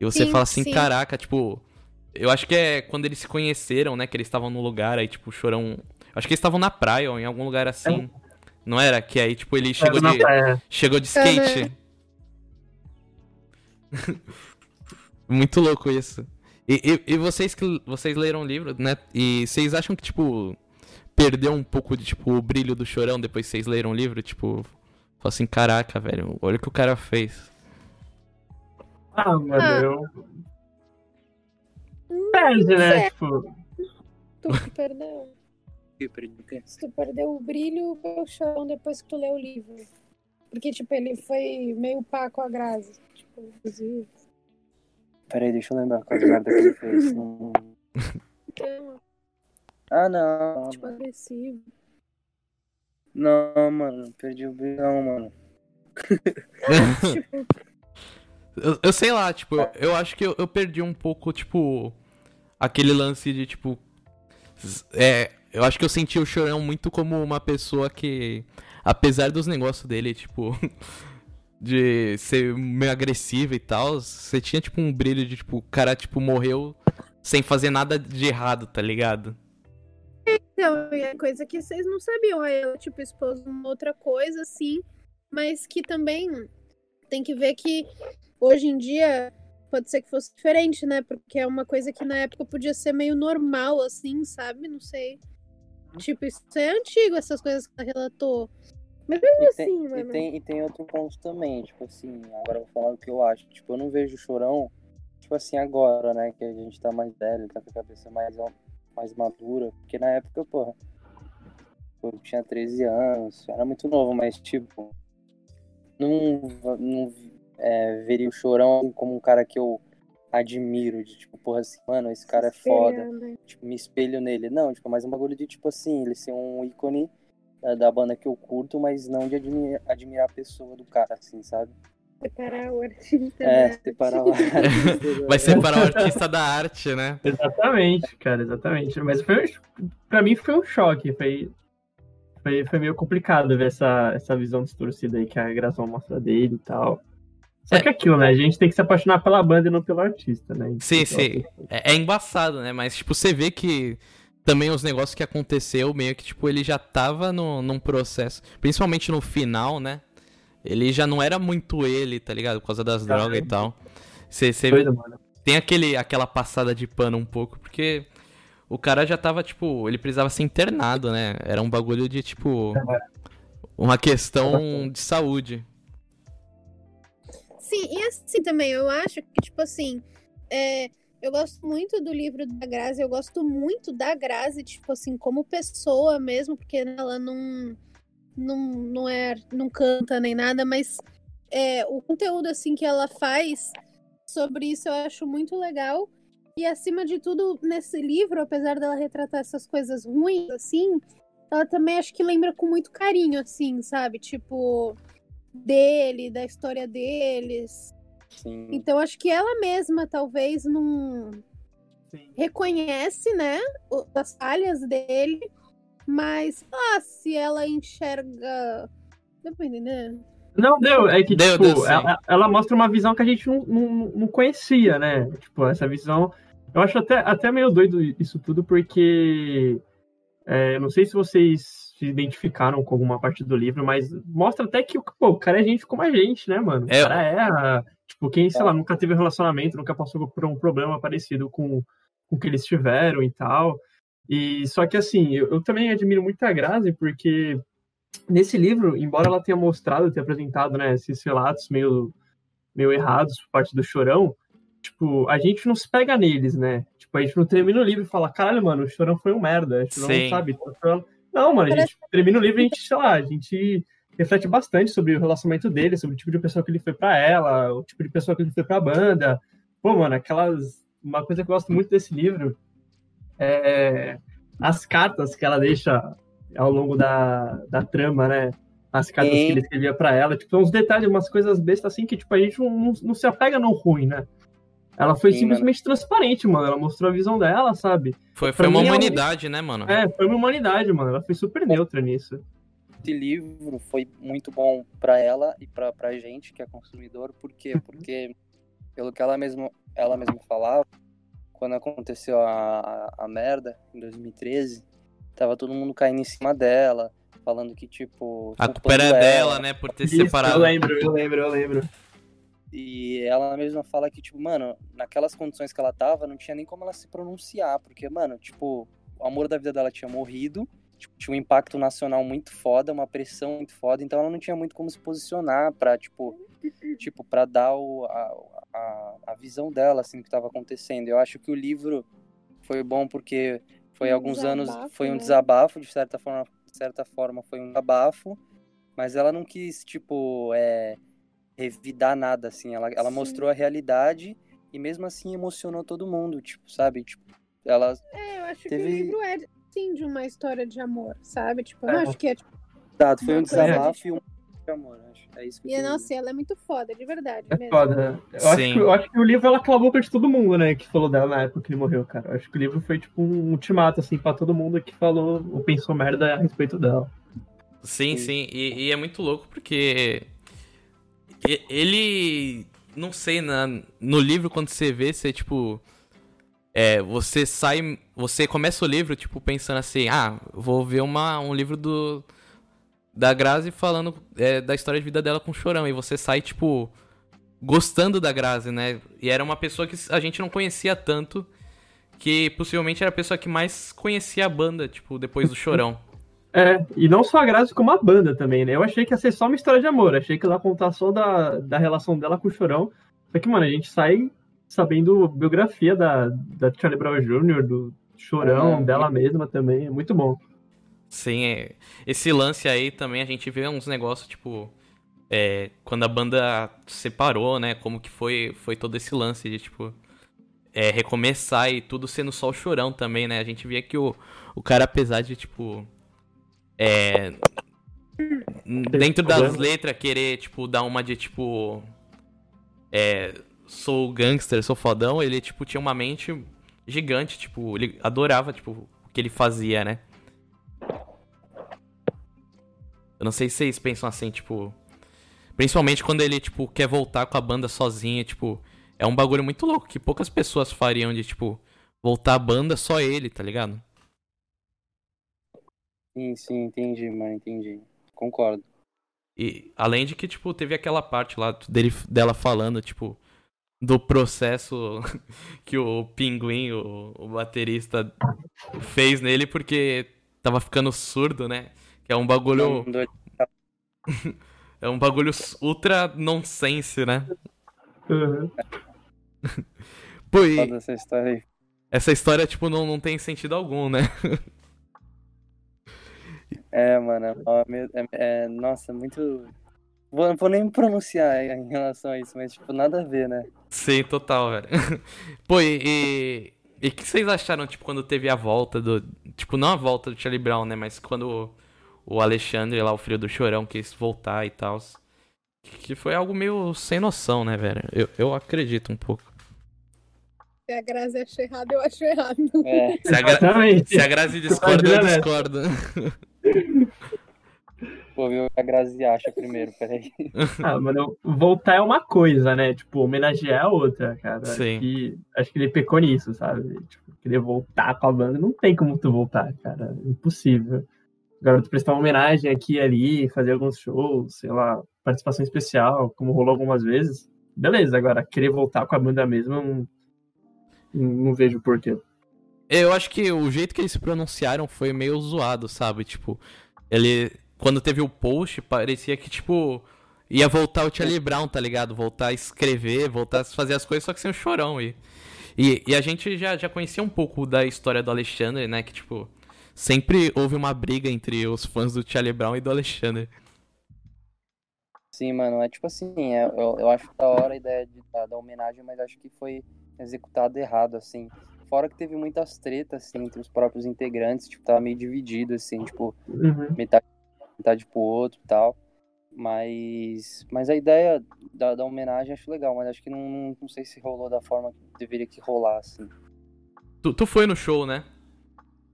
E você sim, fala assim, sim. caraca, tipo. Eu acho que é quando eles se conheceram, né? Que eles estavam no lugar, aí, tipo, o chorão. Acho que eles estavam na praia ou em algum lugar assim. É. Não era? Que aí, tipo, ele chegou de. Chegou de skate. Uhum. Muito louco isso. E, e, e, vocês que vocês leram o livro, né? E vocês acham que, tipo, perdeu um pouco de, tipo, o brilho do chorão depois que vocês leram o livro? Tipo, assim, caraca, velho, olha o que o cara fez. Ah, mano, ah. eu. Perde, né? Tipo. Tu perdeu. Tu perdeu o brilho pelo chão depois que tu leu o livro. Porque, tipo, ele foi meio pá com a Grazi. Tipo, inclusive. Peraí, deixa eu lembrar qual merda que ele fez. Não... ah, não. Tipo, agressivo. Não, mano, perdi o brilho, não, mano. eu, eu, sei lá, tipo, eu, eu acho que eu, eu perdi um pouco, tipo, aquele lance de, tipo. É, eu acho que eu senti o Chorão muito como uma pessoa que, apesar dos negócios dele, tipo, de ser meio agressivo e tal, você tinha, tipo, um brilho de, tipo, o cara, tipo, morreu sem fazer nada de errado, tá ligado? Então, é coisa que vocês não sabiam. Aí ela, tipo, expôs uma outra coisa, assim, mas que também tem que ver que hoje em dia pode ser que fosse diferente, né? Porque é uma coisa que na época podia ser meio normal, assim, sabe? Não sei. Tipo, isso é antigo, essas coisas que ela relatou. Mas mesmo e assim, tem, mano. E tem, e tem outro ponto também, tipo assim, agora eu vou falar o que eu acho. Tipo, eu não vejo chorão, tipo assim, agora, né? Que a gente tá mais velho, tá com a cabeça mais, mais madura. Porque na época, porra, eu tinha 13 anos, era muito novo, mas tipo, não, não é, veria o chorão como um cara que eu admiro, de tipo, porra, assim, mano, esse cara é foda. Tipo, me espelho nele. Não, tipo, mais um bagulho de tipo assim, ele ser um ícone da, da banda que eu curto, mas não de admirar, admirar a pessoa do cara, assim, sabe? Separar o artista. É, separar o artista. Vai separar o artista da arte, né? Exatamente, cara, exatamente. Mas foi, pra mim foi um choque, foi, foi, foi meio complicado ver essa, essa visão distorcida aí que a gravação mostra dele e tal. Só é. que aquilo, né? A gente tem que se apaixonar pela banda e não pelo artista, né? Sim, sim. É, é, embaçado, né? Mas, tipo, você vê que também os negócios que aconteceu, meio que, tipo, ele já tava no, num processo. Principalmente no final, né? Ele já não era muito ele, tá ligado? Por causa das Caramba. drogas e tal. Você, tem aquele, aquela passada de pano um pouco, porque o cara já tava, tipo, ele precisava ser internado, né? Era um bagulho de, tipo, uma questão de saúde. Sim, e assim também, eu acho que, tipo assim, é, eu gosto muito do livro da Grazi, eu gosto muito da Grazi, tipo assim, como pessoa mesmo, porque ela não, não, não é, não canta nem nada, mas é, o conteúdo, assim, que ela faz sobre isso eu acho muito legal. E acima de tudo, nesse livro, apesar dela retratar essas coisas ruins, assim, ela também acho que lembra com muito carinho, assim, sabe? Tipo, dele, da história deles. Sim. Então acho que ela mesma talvez não reconhece, né, as falhas dele, mas ah, se ela enxerga, deu pra entender? Não, deu, é que deu, tipo, deu, ela, ela, mostra uma visão que a gente não, não, não conhecia, né? Tipo, essa visão. Eu acho até, até meio doido isso tudo, porque é, não sei se vocês se identificaram com alguma parte do livro, mas mostra até que pô, o cara é gente como a gente, né, mano? O é. cara é, tipo, quem, sei lá, nunca teve um relacionamento, nunca passou por um problema parecido com, com o que eles tiveram e tal. E só que assim, eu, eu também admiro muito a Grazi, porque nesse livro, embora ela tenha mostrado, tenha apresentado, né, esses relatos meio, meio errados por parte do Chorão, tipo, a gente não se pega neles, né? Tipo, a gente não termina o livro e fala, caralho, mano, o Chorão foi um merda. A gente Sim. não sabe. Não, mano, a gente termina o livro e a gente, sei lá, a gente reflete bastante sobre o relacionamento dele, sobre o tipo de pessoa que ele foi pra ela, o tipo de pessoa que ele foi pra banda. Pô, mano, aquelas. Uma coisa que eu gosto muito desse livro é as cartas que ela deixa ao longo da, da trama, né? As cartas Sim. que ele escrevia pra ela. Tipo, uns detalhes, umas coisas bestas assim que, tipo, a gente não, não, se apega no ruim, né? Ela foi Sim, simplesmente transparente, mano. Ela mostrou a visão dela, sabe? Foi, Pra foi uma mim humanidade, né, mano? É, foi uma humanidade, mano. Ela foi super neutra nisso. esse livro foi muito bom pra ela e pra, pra gente que é consumidor, por quê? Porque pelo que ela mesma ela mesma falava, quando aconteceu a, a, a merda em 2013, tava todo mundo caindo em cima dela, falando que tipo, A culpa era ela. dela, né, por ter Isso, separado. eu lembro, eu lembro, eu lembro. E ela mesma fala que, tipo, mano, naquelas condições que ela tava, não tinha nem como ela se pronunciar, porque, mano, tipo, o amor da vida dela tinha morrido, tipo, tinha um impacto nacional muito foda, uma pressão muito foda, então ela não tinha muito como se posicionar pra, tipo, tipo, pra dar o, a, a, a visão dela, assim, do que tava acontecendo. Eu acho que o livro foi bom porque foi Um alguns anos, desabafo, foi um né? desabafo, de certa forma, de certa forma foi um desabafo, mas ela não quis, tipo, é, revidar nada, assim, ela, ela Sim. mostrou a realidade e mesmo assim emocionou todo mundo, tipo, sabe, tipo, ela É, eu acho que Teve- o livro é, sim, de uma história de amor, sabe? Tipo, eu É. acho que é, tipo, Exato, foi um desabafo e um de amor, acho. É isso que eu e, queria nossa, dizer. ela é muito foda, de verdade É mesmo. foda. Eu acho, que, eu acho que o livro ela calou a boca de todo mundo, né? Que falou dela na época que ele morreu, cara. Eu acho que o livro foi tipo um ultimato, assim, pra todo mundo que falou ou pensou merda a respeito dela. Sim, Sim. sim. E, e é muito louco porque ele. Não sei, na, no livro, quando você vê, você, tipo. É, você sai. Você começa o livro, tipo, pensando assim, ah, vou ver uma, um livro do. Da Grazi falando é, da história de vida dela com o chorão. E você sai, tipo, gostando da Grazi, né? E era uma pessoa que a gente não conhecia tanto. Que possivelmente era a pessoa que mais conhecia a banda, tipo, depois do chorão. É, e não só a Grazi, como a banda também, né? Eu achei que ia ser só uma história de amor. Achei que ela ia contar só da, da relação dela com o Chorão. Só que, mano, a gente sai sabendo biografia da, da Charlie Brown Jr., do Chorão, Ah, dela mesma também. É muito bom. Sim, é. esse lance aí também a gente vê uns negócios, tipo. É, quando a banda separou, né? Como que foi, foi todo esse lance de, tipo. É, recomeçar e tudo sendo só o chorão também, né? A gente via que o, o cara, apesar de, tipo. É. Dentro das letras, querer, tipo, dar uma de, tipo. É. Sou gangster, sou fodão, ele, tipo, tinha uma mente gigante, tipo, ele adorava, tipo, o que ele fazia, né? Eu não sei se vocês pensam assim, tipo. Principalmente quando ele, tipo, quer voltar com a banda sozinho, tipo. É um bagulho muito louco que poucas pessoas fariam de, tipo, voltar a banda só ele, tá ligado? Sim, sim, entendi, mano, entendi. Concordo. E além de que, tipo, teve aquela parte lá dele, dela falando, tipo, do processo que o Pinguim, o, o baterista, fez nele porque tava ficando surdo, né? É um bagulho. É um bagulho ultra nonsense, né? Uhum. Pô, e essa história aí. essa história, tipo, não, não tem sentido algum, né? É, mano, é, é- é- nossa, muito. Vou, não vou nem me pronunciar em relação a isso, mas, tipo, nada a ver, né? Sim, total, velho. Pô, e. E e o que vocês acharam, tipo, quando teve a volta do. Tipo, não a volta do Charlie Brown, né? Mas quando o, Alexandre, lá, o filho do Chorão, quis voltar e tal. Que foi algo meio sem noção, né, velho? Eu, eu acredito um pouco. Se a Grazi acha errado, eu acho errado. É, Se a, Gra... Se a Grazi discorda, eu né? discordo. o que a Grazi acha primeiro, peraí. Ah, mano, voltar é uma coisa, né? Tipo, homenagear é outra, cara. Sim. Acho que, acho que ele pecou nisso, sabe? Tipo, querer voltar com a banda. Não tem como tu voltar, cara. Impossível. Tu prestar uma homenagem aqui e ali, fazer alguns shows, sei lá, participação especial, como rolou algumas vezes. Beleza, agora, querer voltar com a banda mesmo, não, não vejo porquê. Eu acho que o jeito que eles se pronunciaram foi meio zoado, sabe? Tipo, ele. Quando teve o post, parecia que, tipo, ia voltar o Charlie Brown, tá ligado? Voltar a escrever, voltar a fazer as coisas, só que sem o chorão. E, E, e a gente já, já conhecia um pouco da história do Alexandre, né? Que, tipo, sempre houve uma briga entre os fãs do Charlie Brown e do Alexandre. Sim, mano, é tipo assim, é, eu, eu acho da hora a ideia de, da, da homenagem, mas acho que foi executado errado, assim. Fora que teve muitas tretas, assim, entre os próprios integrantes, tipo, tava meio dividido, assim, tipo, Uhum. metade, metade pro outro e tal. Mas, mas a ideia da, da homenagem eu acho legal, mas acho que não, não, não sei se rolou da forma que deveria que rolar, assim. Tu, tu foi no show, né?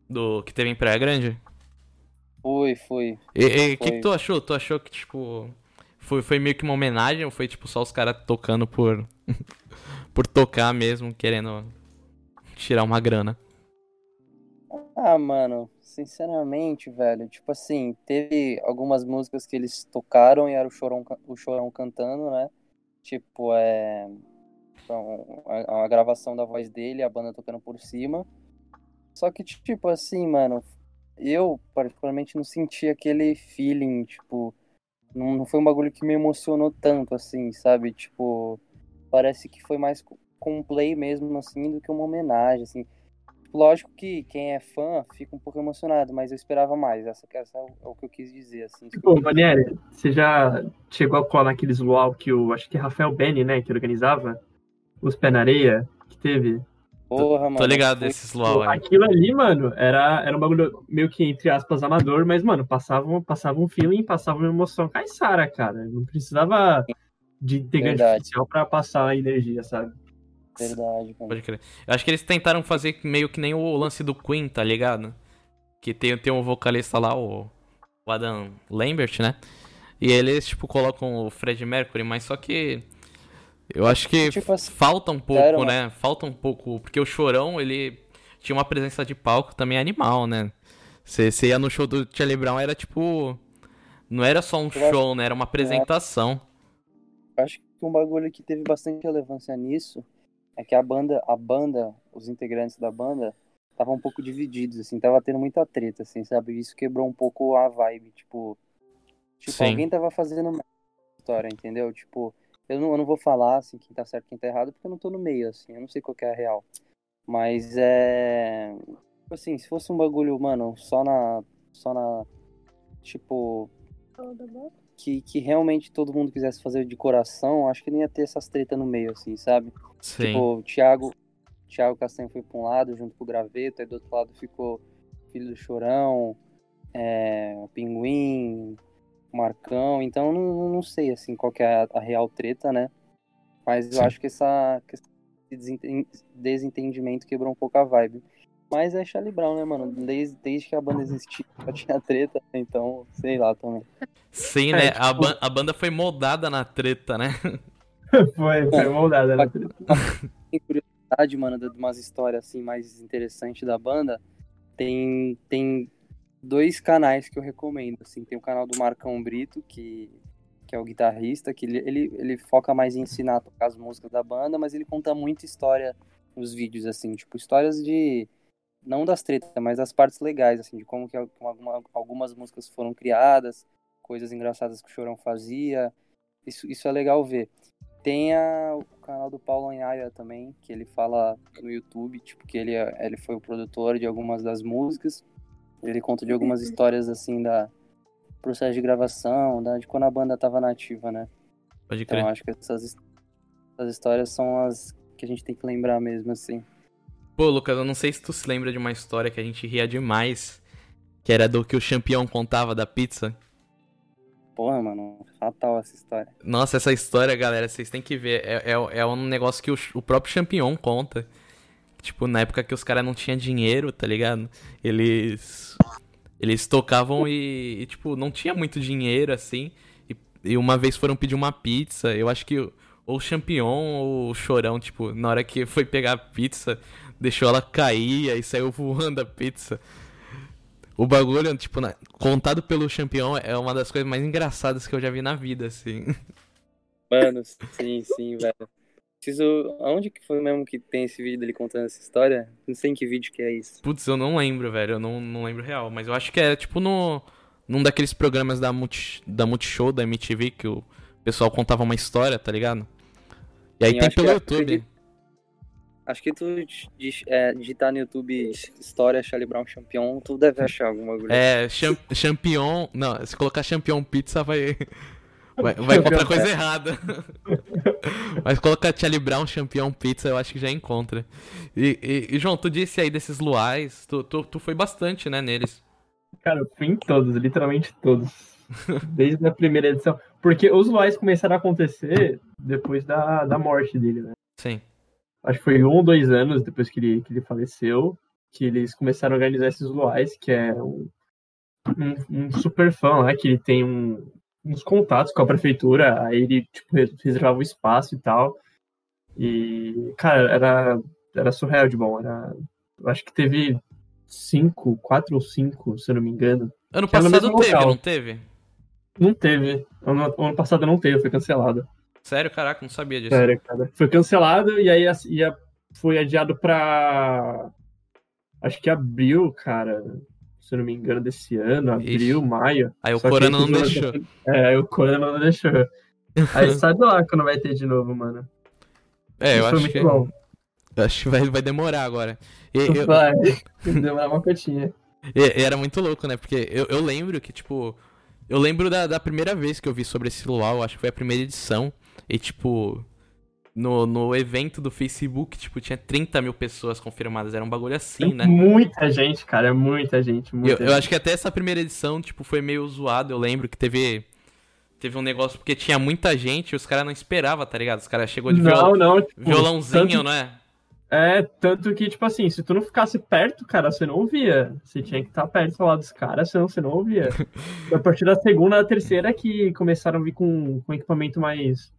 Do que teve em Praia Grande? Foi, foi. E o que, que tu achou? Tu achou que, tipo. Foi, foi meio que uma homenagem ou foi, tipo, só os caras tocando por. por tocar mesmo, querendo tirar uma grana? Ah, mano, sinceramente, velho, tipo assim, teve algumas músicas que eles tocaram e era o Chorão, o Chorão cantando, né? Tipo, é. então, a, a gravação da voz dele, a banda tocando por cima. Só que, tipo assim, mano, eu particularmente não senti aquele feeling, tipo, não, foi um bagulho que me emocionou tanto, assim, sabe? Tipo, parece que foi mais co- com um play mesmo, assim, do que uma homenagem, assim. Lógico que quem é fã fica um pouco emocionado, mas eu esperava mais. Essa, essa é o- é que eu quis dizer, assim. Pô, Manieri, você já chegou a colar naqueles luau que o. Acho que Rafael Benny, né? Que organizava? Os Pé na Areia, que teve. Porra, mano. Tô ligado desses LOL, é. Aquilo ali, mano, era, era um bagulho meio que, entre aspas, amador, mas, mano, passava, um- passava um feeling, passava uma emoção caiçara, cara. Não precisava de integrante artificial pra passar a energia, sabe? Verdade, mano. Pode crer. Eu acho que eles tentaram fazer meio que nem o lance do Queen, tá ligado? Que tem, tem um vocalista lá, o, o Adam Lambert, né? E eles, tipo, colocam o Fred Mercury, mas só que. Eu acho que Tipo assim, falta um pouco, né? Falta um pouco. Porque o Chorão, ele tinha uma presença de palco também animal, né? Você ia no show do Charlie Brown, era tipo. Não era só um Eu acho- show, né? Era uma apresentação. Acho que um bagulho que teve bastante relevância nisso é que a banda, a banda, os integrantes da banda, estavam um pouco divididos, assim, tava tendo muita treta, assim, sabe? Isso quebrou um pouco a vibe, tipo. Tipo, Sim. alguém tava fazendo história, entendeu? Tipo, eu não, eu não vou falar, assim, quem tá certo e quem tá errado, porque eu não tô no meio, assim, eu não sei qual que é a real. Mas é. Tipo assim, se fosse um bagulho, mano, só na. Só na. Tipo, que, que realmente todo mundo quisesse fazer de coração, acho que não ia ter essas tretas no meio, assim, sabe? Sim. Tipo, o Thiago, Thiago Castanho foi pra um lado junto com o Graveto, aí do outro lado ficou o Filho do Chorão, é, o Pinguim, Marcão, então não, não sei, assim, qual que é a, a real treta, né? Mas eu Sim. acho que essa, que esse desenten- desentendimento quebrou um pouco a vibe. Mas é Charlie Brown, né, mano? Desde, desde que a banda existiu, já tinha treta, então, sei lá também. Sim, É, né? A, tipo- ban- a banda foi moldada na treta, né? foi, foi moldada, né? tem curiosidade, mano, de umas histórias assim mais interessantes da banda, tem tem dois canais que eu recomendo, assim, tem o canal do Marcão Brito, que que é o guitarrista, que ele, ele, ele foca mais em ensinar a tocar as músicas da banda, mas ele conta muita história nos vídeos, assim, tipo, histórias de não das tretas, mas das partes legais, assim, de como que alguma- algumas músicas foram criadas, coisas engraçadas que o Chorão fazia, isso, isso é legal ver. Tem a, o canal do Paulo Anhaia também, que ele fala no YouTube, tipo, que ele, é- ele foi o produtor de algumas das músicas. Ele conta de algumas histórias, assim, da processo de gravação, da, de quando a banda tava nativa, né? Pode Então, crer. acho que essas, essas histórias são as que a gente tem que lembrar mesmo, assim. Pô, Lucas, eu não sei se tu se lembra de uma história que a gente ria demais. Que era do que o campeão contava da pizza. Porra, mano, fatal essa história. Nossa, essa história, galera, vocês têm que ver. É, é, é um negócio que o, o próprio Champion conta. Tipo, na época que os caras não tinham dinheiro, tá ligado? Eles. Eles tocavam e, e, tipo, não tinha muito dinheiro, assim. E, e uma vez foram pedir uma pizza. Eu acho que ou o Champion ou o Chorão, tipo, na hora que foi pegar a pizza, deixou ela cair e saiu voando a pizza. O bagulho, tipo, na- contado pelo Champion é uma das coisas mais engraçadas que eu já vi na vida, assim. Mano, sim, sim, velho. Preciso. Aonde que foi mesmo que tem esse vídeo dele contando essa história? Não sei em que vídeo que é isso. Putz, eu não lembro, velho. Eu não, não lembro real. Mas eu acho que era tipo no. Num daqueles programas da, multi, da Multishow, da MTV, que o pessoal contava uma história, tá ligado? E aí Sim, tem que pelo é- YouTube. Acho que tu dig- é, digitar no YouTube História Charlie Brown Champion, tu deve achar alguma coisa. É, cham champion. Não, se colocar champion pizza vai. Vai, vai encontrar coisa errada. Mas colocar Charlie Brown champion pizza, eu acho que já encontra. E, e- e, João, tu disse aí desses luais, tu, tu, tu foi bastante, né, neles. Cara, eu fui em todos, literalmente todos. Desde a primeira edição. Porque os luais começaram a acontecer depois da, da morte dele, né? Sim. Acho que foi um ou dois anos depois que ele, que ele faleceu, que eles começaram a organizar esses luais, que é um, um, um super fã lá, que ele tem um- uns contatos com a prefeitura, aí ele tipo, res- reservava o espaço e tal. E, cara, era, era surreal de bom. Era, eu acho que teve cinco, quatro ou cinco, se eu não me engano. Ano passado teve, local. não teve? Não teve. Ano, ano passado não teve, foi cancelado. Sério, caraca, não sabia disso. Sério, cara. Foi cancelado e aí as- ia, foi adiado pra. Acho que abril, cara. Se eu não me engano, desse ano. Abril, maio. Aí o Corona não deixou. ano- É, aí o Corona não deixou. Aí sabe lá quando vai ter de novo, mano. É, eu acho que, bom. eu acho que vai, vai demorar agora. E, eu- Vai. Demorar uma cotinha. E, e era muito louco, né? Porque eu, eu lembro que, tipo. Eu lembro da, da primeira vez que eu vi sobre esse luau, acho que foi a primeira edição. E, tipo. No, no evento do Facebook, tipo, tinha 30 mil pessoas confirmadas. Era um bagulho assim, né? Muita gente, cara. É muita gente. Muita Eu, eu acho que até essa primeira edição, tipo, foi meio zoado. Eu lembro que teve. Teve um negócio porque tinha muita gente e os caras não esperavam, tá ligado? Os caras chegou de Não, viol- não. tipo, violãozinho, tanto- não é? É, tanto que, tipo assim, se tu não ficasse perto, cara, você não ouvia. Você tinha que estar perto lá dos caras, senão você não ouvia. a partir da segunda, da terceira, que começaram a vir com, com equipamento mais,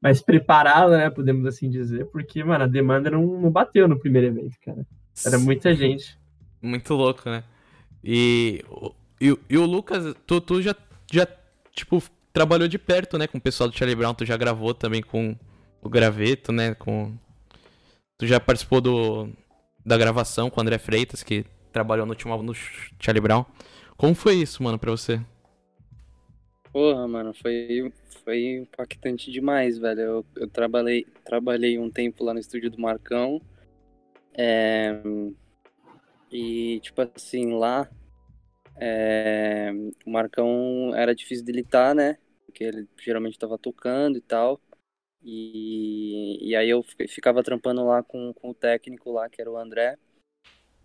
mais preparado, né, podemos assim dizer, porque, mano, a demanda não, não bateu no primeiro evento, cara. Era muita gente. Muito louco, né? E, o- e, o- e o Lucas, tu, tu já, já, tipo, trabalhou de perto, né, com o pessoal do Charlie Brown, tu já gravou também com o Graveto, né, com... Tu já participou do, da gravação com o André Freitas, que trabalhou no último álbum do Charlie Brown. Como foi isso, mano, pra você? Porra, mano, foi, foi impactante demais, velho. Eu, eu trabalhei, trabalhei um tempo lá no estúdio do Marcão. é, e, tipo assim, lá é, o Marcão era difícil dele estar, né? Porque ele geralmente tava tocando e tal. E, e aí eu fi- ficava trampando lá com, com o técnico lá, que era o André.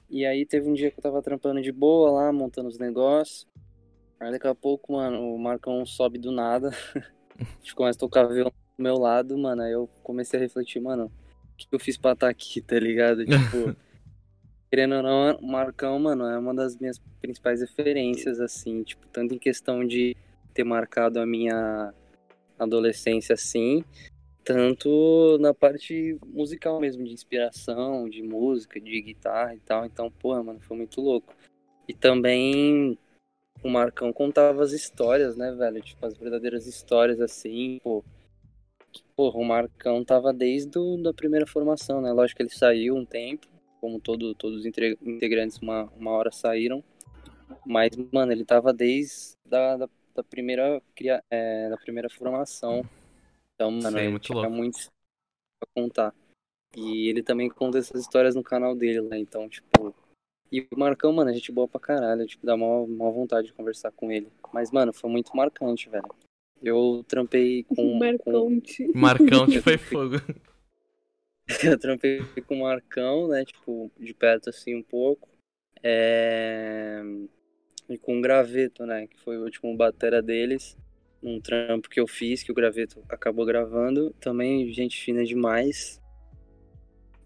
E aí teve um dia que eu tava trampando de boa lá, montando os negócios. Aí daqui a pouco, mano, o Marcão sobe do nada. a gente começa a tocar violão do meu lado, mano. Aí eu comecei a refletir, mano, o que eu fiz pra estar aqui, tá ligado? Tipo, querendo ou não, o Marcão, mano, é uma das minhas principais referências, assim, tipo, tanto em questão de ter marcado a minha adolescência, assim, tanto na parte musical mesmo, de inspiração, de música, de guitarra e tal. Então, porra, mano, foi muito louco. E também o Marcão contava as histórias, né, velho? Tipo, as verdadeiras histórias, assim, pô. Porra, o Marcão tava desde a da primeira formação, né? Lógico que ele saiu um tempo, como todo, todos os integrantes uma, uma hora saíram. Mas, mano, ele tava desde da, da, da primeira, cria- é, da primeira formação. Então, mano, Sim, muito tinha muito pra contar. E ele também conta essas histórias no canal dele, né? Então, tipo. E o Marcão, mano, a gente boa pra caralho. Tipo, dá uma, uma vontade de conversar com ele. Mas, mano, foi muito marcante, velho. Eu trampei com. com Marconte. Marcão que foi fogo. eu trampei com o Marcão, né? Tipo, de perto assim um pouco. É... E com o Graveto, né? Que foi o último batera deles. Um trampo que eu fiz, que o Graveto acabou gravando. Também gente fina demais.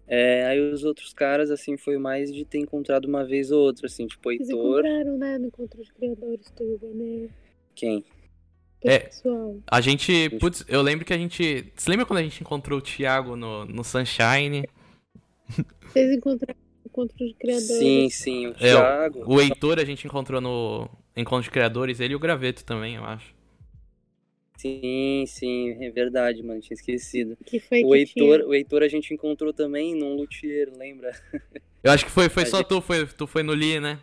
É, aí os outros caras, assim, foi mais de ter encontrado uma vez ou outra, assim, tipo, Eles Heitor. encontraram, né, no Encontro de Criadores tudo, né? Quem? É. Pessoal. A gente, putz, eu lembro que a gente... Você lembra quando a gente encontrou o Thiago no, no Sunshine? Vocês encontraram no Encontro de Criadores. Sim, sim, o É, Thiago. O Heitor a gente encontrou no Encontro de Criadores, ele e o Graveto também, eu acho. Sim, sim, é verdade, mano, tinha esquecido. Que foi O que Heitor, tinha. o Heitor a gente encontrou também num luthier, lembra? Eu acho que foi, foi A só gente- tu, foi, tu foi no Lee, né?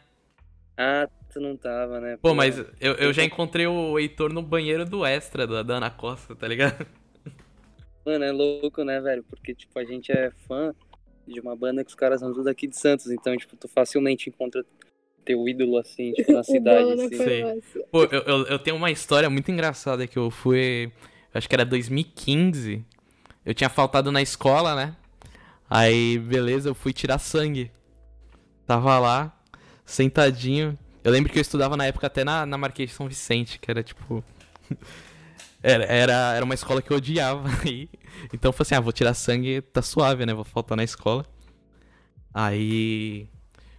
Ah, tu não tava, né? Pô, mas eu, eu já encontrei o Heitor no banheiro do Extra, da, da Ana Costa, tá ligado? Mano, é louco, né, velho? Porque, tipo, a gente é fã de uma banda que os caras são tudo aqui de Santos, então, tipo, tu facilmente encontra teu ídolo, assim, tipo, na cidade. Assim. Pô, eu, eu, eu tenho uma história muito engraçada que eu fui. Acho que era 2015. Eu tinha faltado na escola, né? Aí, beleza, eu fui tirar sangue. Tava lá, sentadinho. Eu lembro que eu estudava na época até na, na Marquês de São Vicente, que era tipo. Era, era, era uma escola que eu odiava. Aí, então eu falei assim: ah, vou tirar sangue, tá suave, né? Vou faltar na escola. Aí.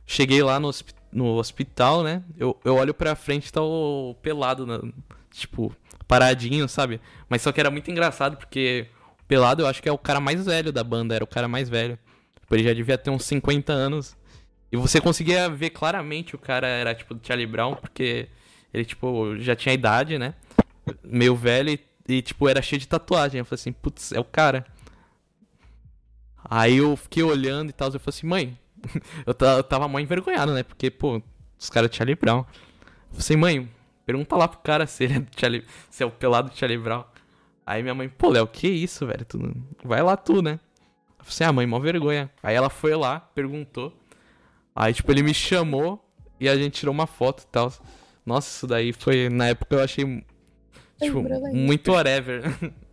Cheguei lá no, hospi- no hospital, né? Eu, eu olho pra frente tá o pelado, na- tipo, paradinho, sabe? Mas só que era muito engraçado porque o pelado eu acho que é o cara mais velho da banda, era o cara mais velho. Tipo, ele já devia ter uns 50 anos. E você conseguia ver claramente o cara era tipo do Charlie Brown, porque ele, tipo, já tinha idade, né? Meio velho e, e, tipo, era cheio de tatuagem. Eu falei assim, putz, é o cara. Aí eu fiquei olhando e tal, eu falei assim, mãe, eu, eu tava mó envergonhado, né? Porque, pô, os caras do Charlie Brown. Eu falei assim, mãe, pergunta lá pro cara se ele é do Charlie, se é o pelado do Charlie Brown. Aí minha mãe, pô, Léo, que isso, velho? Tu, vai lá tu, né? Eu falei assim, ah, mãe, mó vergonha. Aí ela foi lá, perguntou. Aí, tipo, ele me chamou e a gente tirou uma foto e tal. Nossa, isso daí foi, na época eu achei, tipo, muito whatever.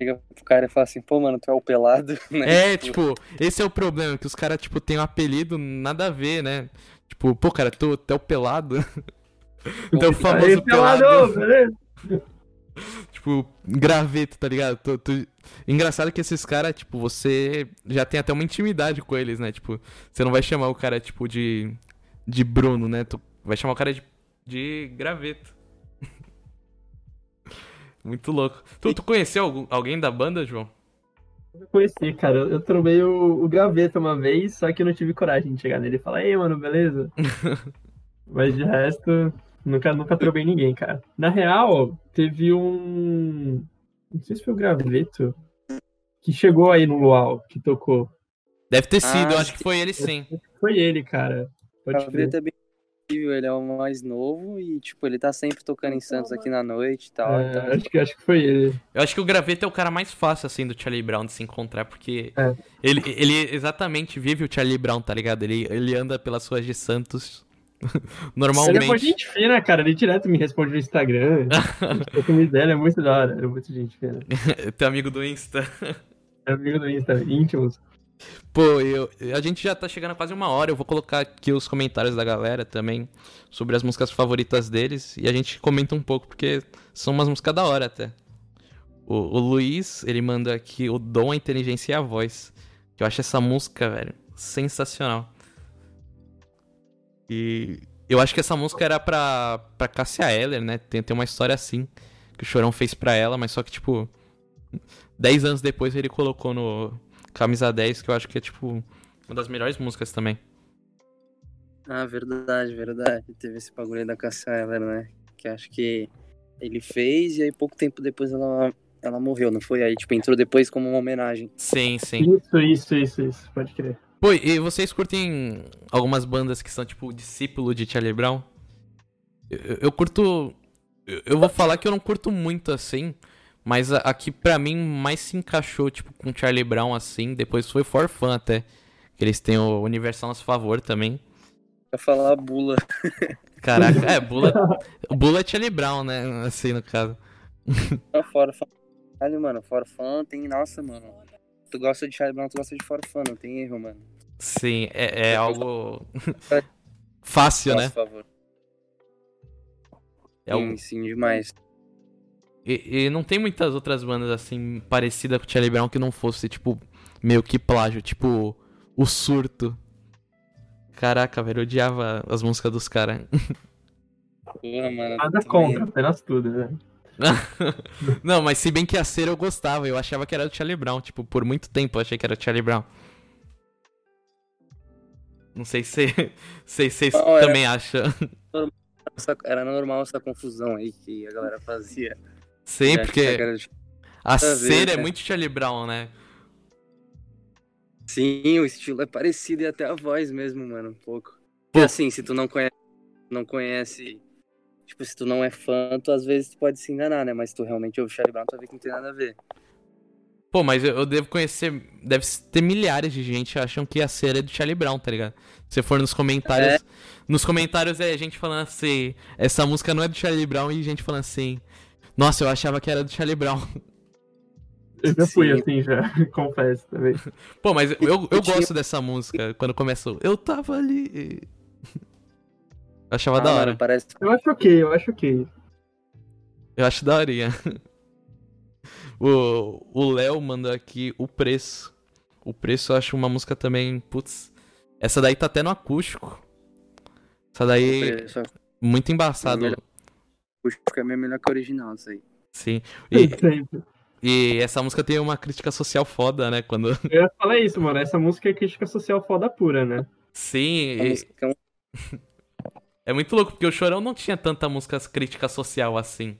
Chega pro cara e fala assim, pô, mano, tu é o pelado, né? É, tipo, esse é o problema, que os caras, tipo, tem um apelido nada a ver, né? Tipo, pô, cara, tu, tu é o pelado. então, o famoso Aí, pelado. pelado, beleza? Tipo, graveto, tá ligado? Tu- tu- Engraçado que esses caras, tipo, você já tem até uma intimidade com eles, né? Tipo, você não vai chamar o cara, tipo, de. de Bruno, né? Tu vai chamar o cara de. de graveto. Muito louco. Tu, tu conheceu algum- alguém da banda, João? Eu conheci, cara. Eu, eu trombei o, o Gaveta uma vez, só que eu não tive coragem de chegar nele e falar, ei, mano, beleza? Mas de resto, nunca, nunca trombei ninguém, cara. Na real, teve um. Não sei se foi o Graveto que chegou aí no Luau, que tocou. Deve ter sido, eu Ah, acho que foi ele sim. Foi ele, cara. Pode. Gaveta é bem possível, ele é o mais novo e, tipo, ele tá sempre tocando em Santos aqui na noite e tal. É, então, acho, que, acho que foi ele. Eu acho que o Graveto é o cara mais fácil, assim, do Charlie Brown de se encontrar, porque É. ele, ele exatamente vive o Charlie Brown, tá ligado? Ele, ele anda pelas ruas de Santos Ele é normalmente. muito gente fina, cara. Ele direto me responde no Instagram. Eu com dele, é muito da hora. É muito gente fina. Teu amigo do Insta. É amigo do Insta, íntimos. Pô, eu, a gente já tá chegando a quase uma hora. Eu vou colocar aqui os comentários da galera também sobre as músicas favoritas deles. E a gente comenta um pouco, porque são umas músicas da hora até. O, o Luiz, ele manda aqui o dom, a inteligência e a voz. Eu acho essa música, velho, sensacional. E eu acho que essa música era pra, pra Cássia Eller, né? Tem, tem uma história assim que o Chorão fez pra ela, mas só que, tipo, 10 anos depois ele colocou no Camisa 10, que eu acho que é, tipo, uma das melhores músicas também. Ah, verdade, verdade. Teve esse bagulho aí da Cassia Eller, né? Que acho que ele fez e aí pouco tempo depois ela, ela morreu, não foi? Aí, tipo, entrou depois como uma homenagem. Sim, sim. Isso, isso, isso, isso. Pode crer. Pô, e vocês curtem algumas bandas que são, tipo, discípulo de Charlie Brown? Eu, eu- eu curto. Eu, eu vou falar que eu não curto muito assim, mas a, a que pra mim mais se encaixou, tipo, com Charlie Brown assim, depois foi For Fun até. Que eles têm o Universal a seu favor também. Pra falar bula. Caraca, é, Bula. Bula é Charlie Brown, né? Assim, no caso. Fora fã. Caralho, mano, fora fã tem. Nossa, mano. Tu gosta de Charlie Brown, tu gosta de fora fã, não tem erro, mano. Sim, é, é algo. Fácil, Nossa, né? por favor. É algo Sim, sim, demais. E, e não tem muitas outras bandas assim parecidas com o Charlie Brown que não fosse, tipo, meio que plágio, tipo, o surto. Caraca, velho, eu odiava as músicas dos caras. Porra, mano. Nada contra, apenas tudo, né? não, mas se bem que a ser eu gostava, eu achava que era do Charlie Brown, tipo, por muito tempo eu achei que era do Charlie Brown. Não sei se se vocês Não, é- também acham. Era normal essa confusão aí que a galera fazia. Sim, porque de- a nada a ver, ser é muito Charlie Brown, né? Sim, o estilo é parecido e até a voz mesmo, mano, um pouco. Pô. Assim, se tu não conhece, não conhece, tipo, se tu não é fã, tu às vezes tu pode se enganar, né? Mas se tu realmente ouve Charlie Brown, tu vai ver que não tem nada a ver. Pô, mas eu, eu devo conhecer. Deve ter milhares de gente que acham que a cera é do Charlie Brown, tá ligado? Se for nos comentários. É. Nos comentários é gente falando assim. Essa música não é do Charlie Brown e gente falando assim. Nossa, eu achava que era do Charlie Brown. Eu já fui Sim. assim, já, confesso também. Pô, mas eu, eu, gosto dessa música quando começou. Eu tava ali. Eu achava Ah, da mano, hora. parece Eu acho ok, eu acho ok. Eu acho da horinha. O o Léo mandou aqui o preço. O preço eu acho uma música também. Putz. Essa daí tá até no acústico. Essa daí, muito embaçado. Melhor. Acústico é meio melhor que o original, isso aí. Sim. E, Sempre. e essa música tem uma crítica social foda, né? Quando. Eu ia falar isso, mano. Essa música é crítica social foda pura, né? Sim, A e- é um- é muito louco, porque o Chorão não tinha tanta música crítica social assim.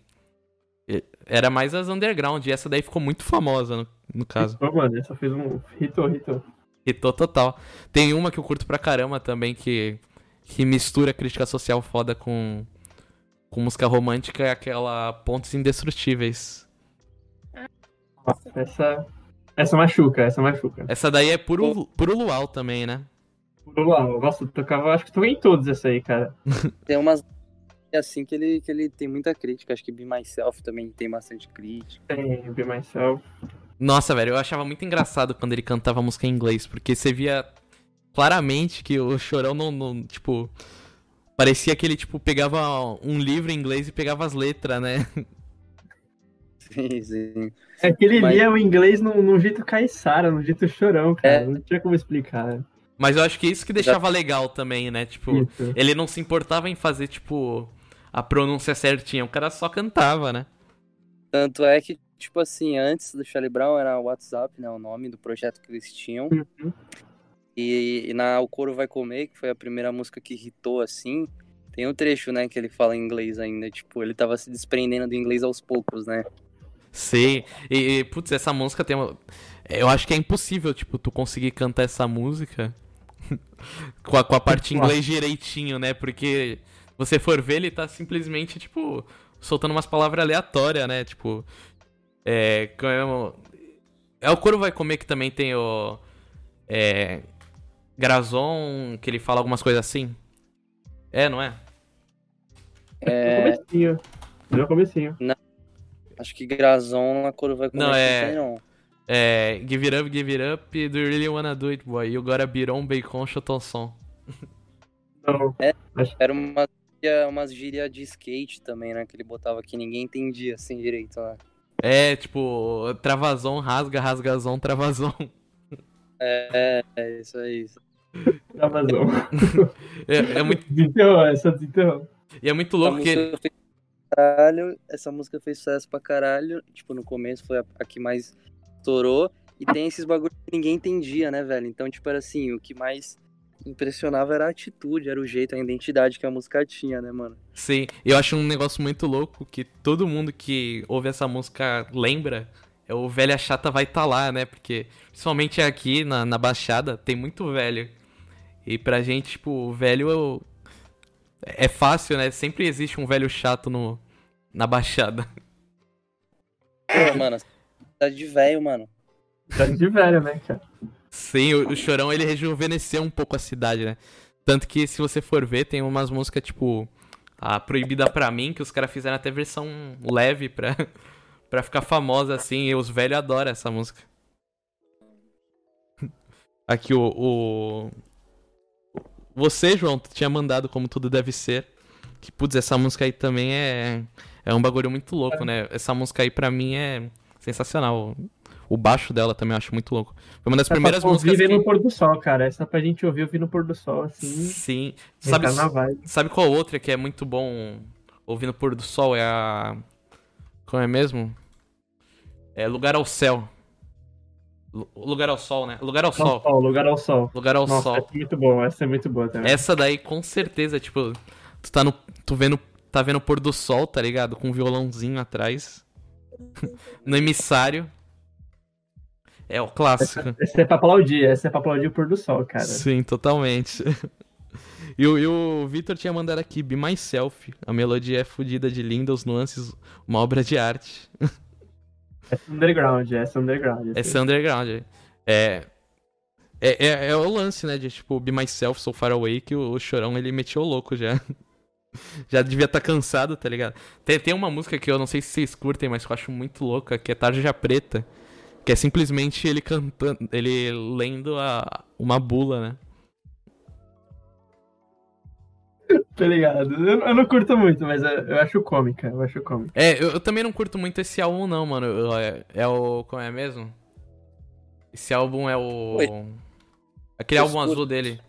Era mais as underground, e essa daí ficou muito famosa, no, no caso. Pô, mano, essa fez um hitou, hitou. Hitou total. Tem uma que eu curto pra caramba também, que, que mistura crítica social foda com, com música romântica, é aquela Pontos Indestrutíveis. Nossa, essa. Essa machuca, essa machuca. Essa daí é puro, puro luau também, né? Por lá, nossa, eu tocava, acho que toquei em todos essa aí, cara. Tem umas assim que ele, que ele tem muita crítica. Acho que Be Myself também tem bastante crítica. Tem Be Myself. Nossa, velho, eu achava muito engraçado quando ele cantava música em inglês, porque você via claramente que o Chorão não, não, tipo... Parecia que ele, tipo, pegava um livro em inglês e pegava as letras, né? Sim, sim. É que ele Mas- lia o inglês num, num jeito caiçara, num jeito chorão, cara. É. Não tinha como explicar. Mas eu acho que isso que deixava legal também, né? Tipo, Isso. ele não se importava em fazer, tipo, a pronúncia certinha. O cara só cantava, né? Tanto é que, tipo assim, antes do Charlie Brown era o WhatsApp, né? O nome do projeto que eles tinham. Uhum. E, e na O Coro Vai Comer, que foi a primeira música que hitou assim, tem um trecho, né, que ele fala em inglês ainda. Tipo, ele tava se desprendendo do inglês aos poucos, né? Sim. E, e, putz, essa música tem uma... Eu acho que é impossível, tipo, tu conseguir cantar essa música com, a, com a parte em inglês direitinho, né? Porque você for ver, ele tá simplesmente, tipo, soltando umas palavras aleatórias, né? Tipo, é... É o Coro Vai Comer que também tem o... É... Grazon, que ele fala algumas coisas assim. É, não é? No É, comecinho. No comecinho. acho que Grazon na Coro Vai Comer. Não, é- não. É, give it up, give it up, do you really wanna do it, boy? You gotta beat on bacon, som. Não. Era uma, umas gírias de skate também, né? Que ele botava que ninguém entendia assim direito, né? É, tipo, travazão, rasga, rasgazão, travazão. É, é isso aí. Tá vazão. É, é muito, Desenterrou, essa desenterrou. e é muito louco que. música fez caralho, essa música fez sucesso pra caralho. Tipo, no começo foi a, a que mais estourou. E tem esses bagulhos que ninguém entendia, né, velho? Então, tipo, era assim, o que mais impressionava era a atitude, era o jeito, a identidade que a música tinha, né, mano? Sim, eu acho um negócio muito louco que todo mundo que ouve essa música lembra. É o velha chata vai estar tá lá, né? Porque, principalmente aqui na, na Baixada, tem muito velho. E pra gente, tipo, o velho é fácil, né? Sempre existe um velho chato no, na Baixada. Pô, mano, cidade de velho, mano. Tá de velho, né, cara? Sim, o, o Chorão ele rejuvenesceu um pouco a cidade, né? Tanto que se você for ver, tem umas músicas tipo a Proibida Pra Mim, que os caras fizeram até versão leve pra, pra ficar famosa assim, e os velhos adoram essa música. Aqui o, o. Você, João, tu tinha mandado como tudo deve ser. Que, putz, essa música aí também é. É um bagulho muito louco, né? Essa música aí pra mim é sensacional. O baixo dela também eu acho muito louco. Foi uma das Essa primeiras pra músicas ouvir que... no pôr do sol, cara. Essa pra gente ouvir, ouvir no pôr do sol, assim. Sim. Sabe, sabe qual outra que é muito bom ouvir no pôr do sol? É a. Como é mesmo? É Lugar ao Céu. Lu- Lugar ao Sol, né? Lugar ao Sol. sol, lugar ao sol. Lugar ao Nossa, Sol. essa é muito boa, essa é muito boa também. Essa daí, com certeza, tipo, tu tá no. Tu vendo. Tá vendo o pôr do sol, tá ligado? Com um violãozinho atrás. no emissário. É o clássico. Essa é pra aplaudir, essa é pra aplaudir o pôr do sol, cara. Sim, totalmente. E o, e o Victor tinha mandado aqui, Be Myself. A melodia é fodida de linda, os nuances, uma obra de arte. Essa underground, essa underground. Essa underground. É, é, é, é o lance, né? De tipo, Be Myself, So Far Away, que o, o Chorão ele meteu o louco já. já devia estar tá cansado, tá ligado? Tem, tem uma música que eu não sei se vocês curtem, mas que eu acho muito louca, que é Tarja Preta. Que é simplesmente ele cantando, ele lendo a, uma bula, né? Tá ligado? Eu, eu, não curto muito, mas eu, eu acho cômica, eu acho cômica. É, eu, eu, também não curto muito esse álbum não, mano. É, é, o... como é mesmo? Esse álbum é o... Oi. Aquele álbum azul dele.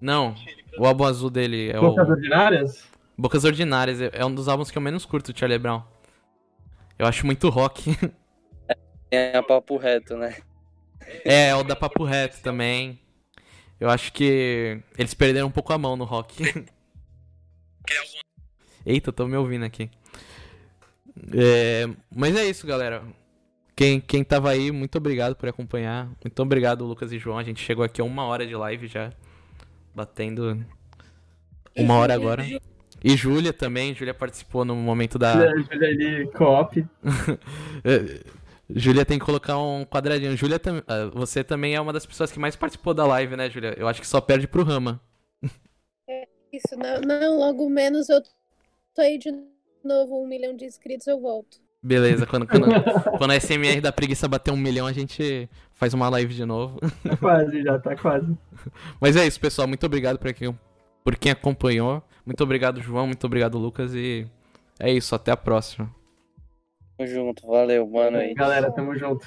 Não, o álbum azul dele é Bocas o... Ordinárias? Bocas Ordinárias, é, é um dos álbuns que eu menos curto, Charlie Brown. Eu acho muito rock. É, é papo reto, né? É, é o da papo reto também. Eu acho que eles perderam um pouco a mão no rock. Eita, tô me ouvindo aqui. É, mas é isso, galera. Quem, quem tava aí, muito obrigado por acompanhar. Muito obrigado, Lucas e João. A gente chegou aqui a uma hora de live já. Batendo uma hora agora. E Júlia também. Júlia participou no momento da. Júlia ali, co-op. Júlia tem que colocar um quadradinho. Júlia, ah, você também é uma das pessoas que mais participou da live, né, Júlia? Eu acho que só perde pro Rama. É isso, não, não, logo menos eu tô aí de novo, um milhão de inscritos, eu volto. Beleza, quando, quando, quando a SMR da preguiça bater um milhão, a gente faz uma live de novo. Tá quase, já tá quase. Mas é isso, pessoal. Muito obrigado por quem, por quem acompanhou. Muito obrigado, João. Muito obrigado, Lucas. E é isso, até a próxima. Tamo junto, valeu, mano aí. Galera, tamo junto.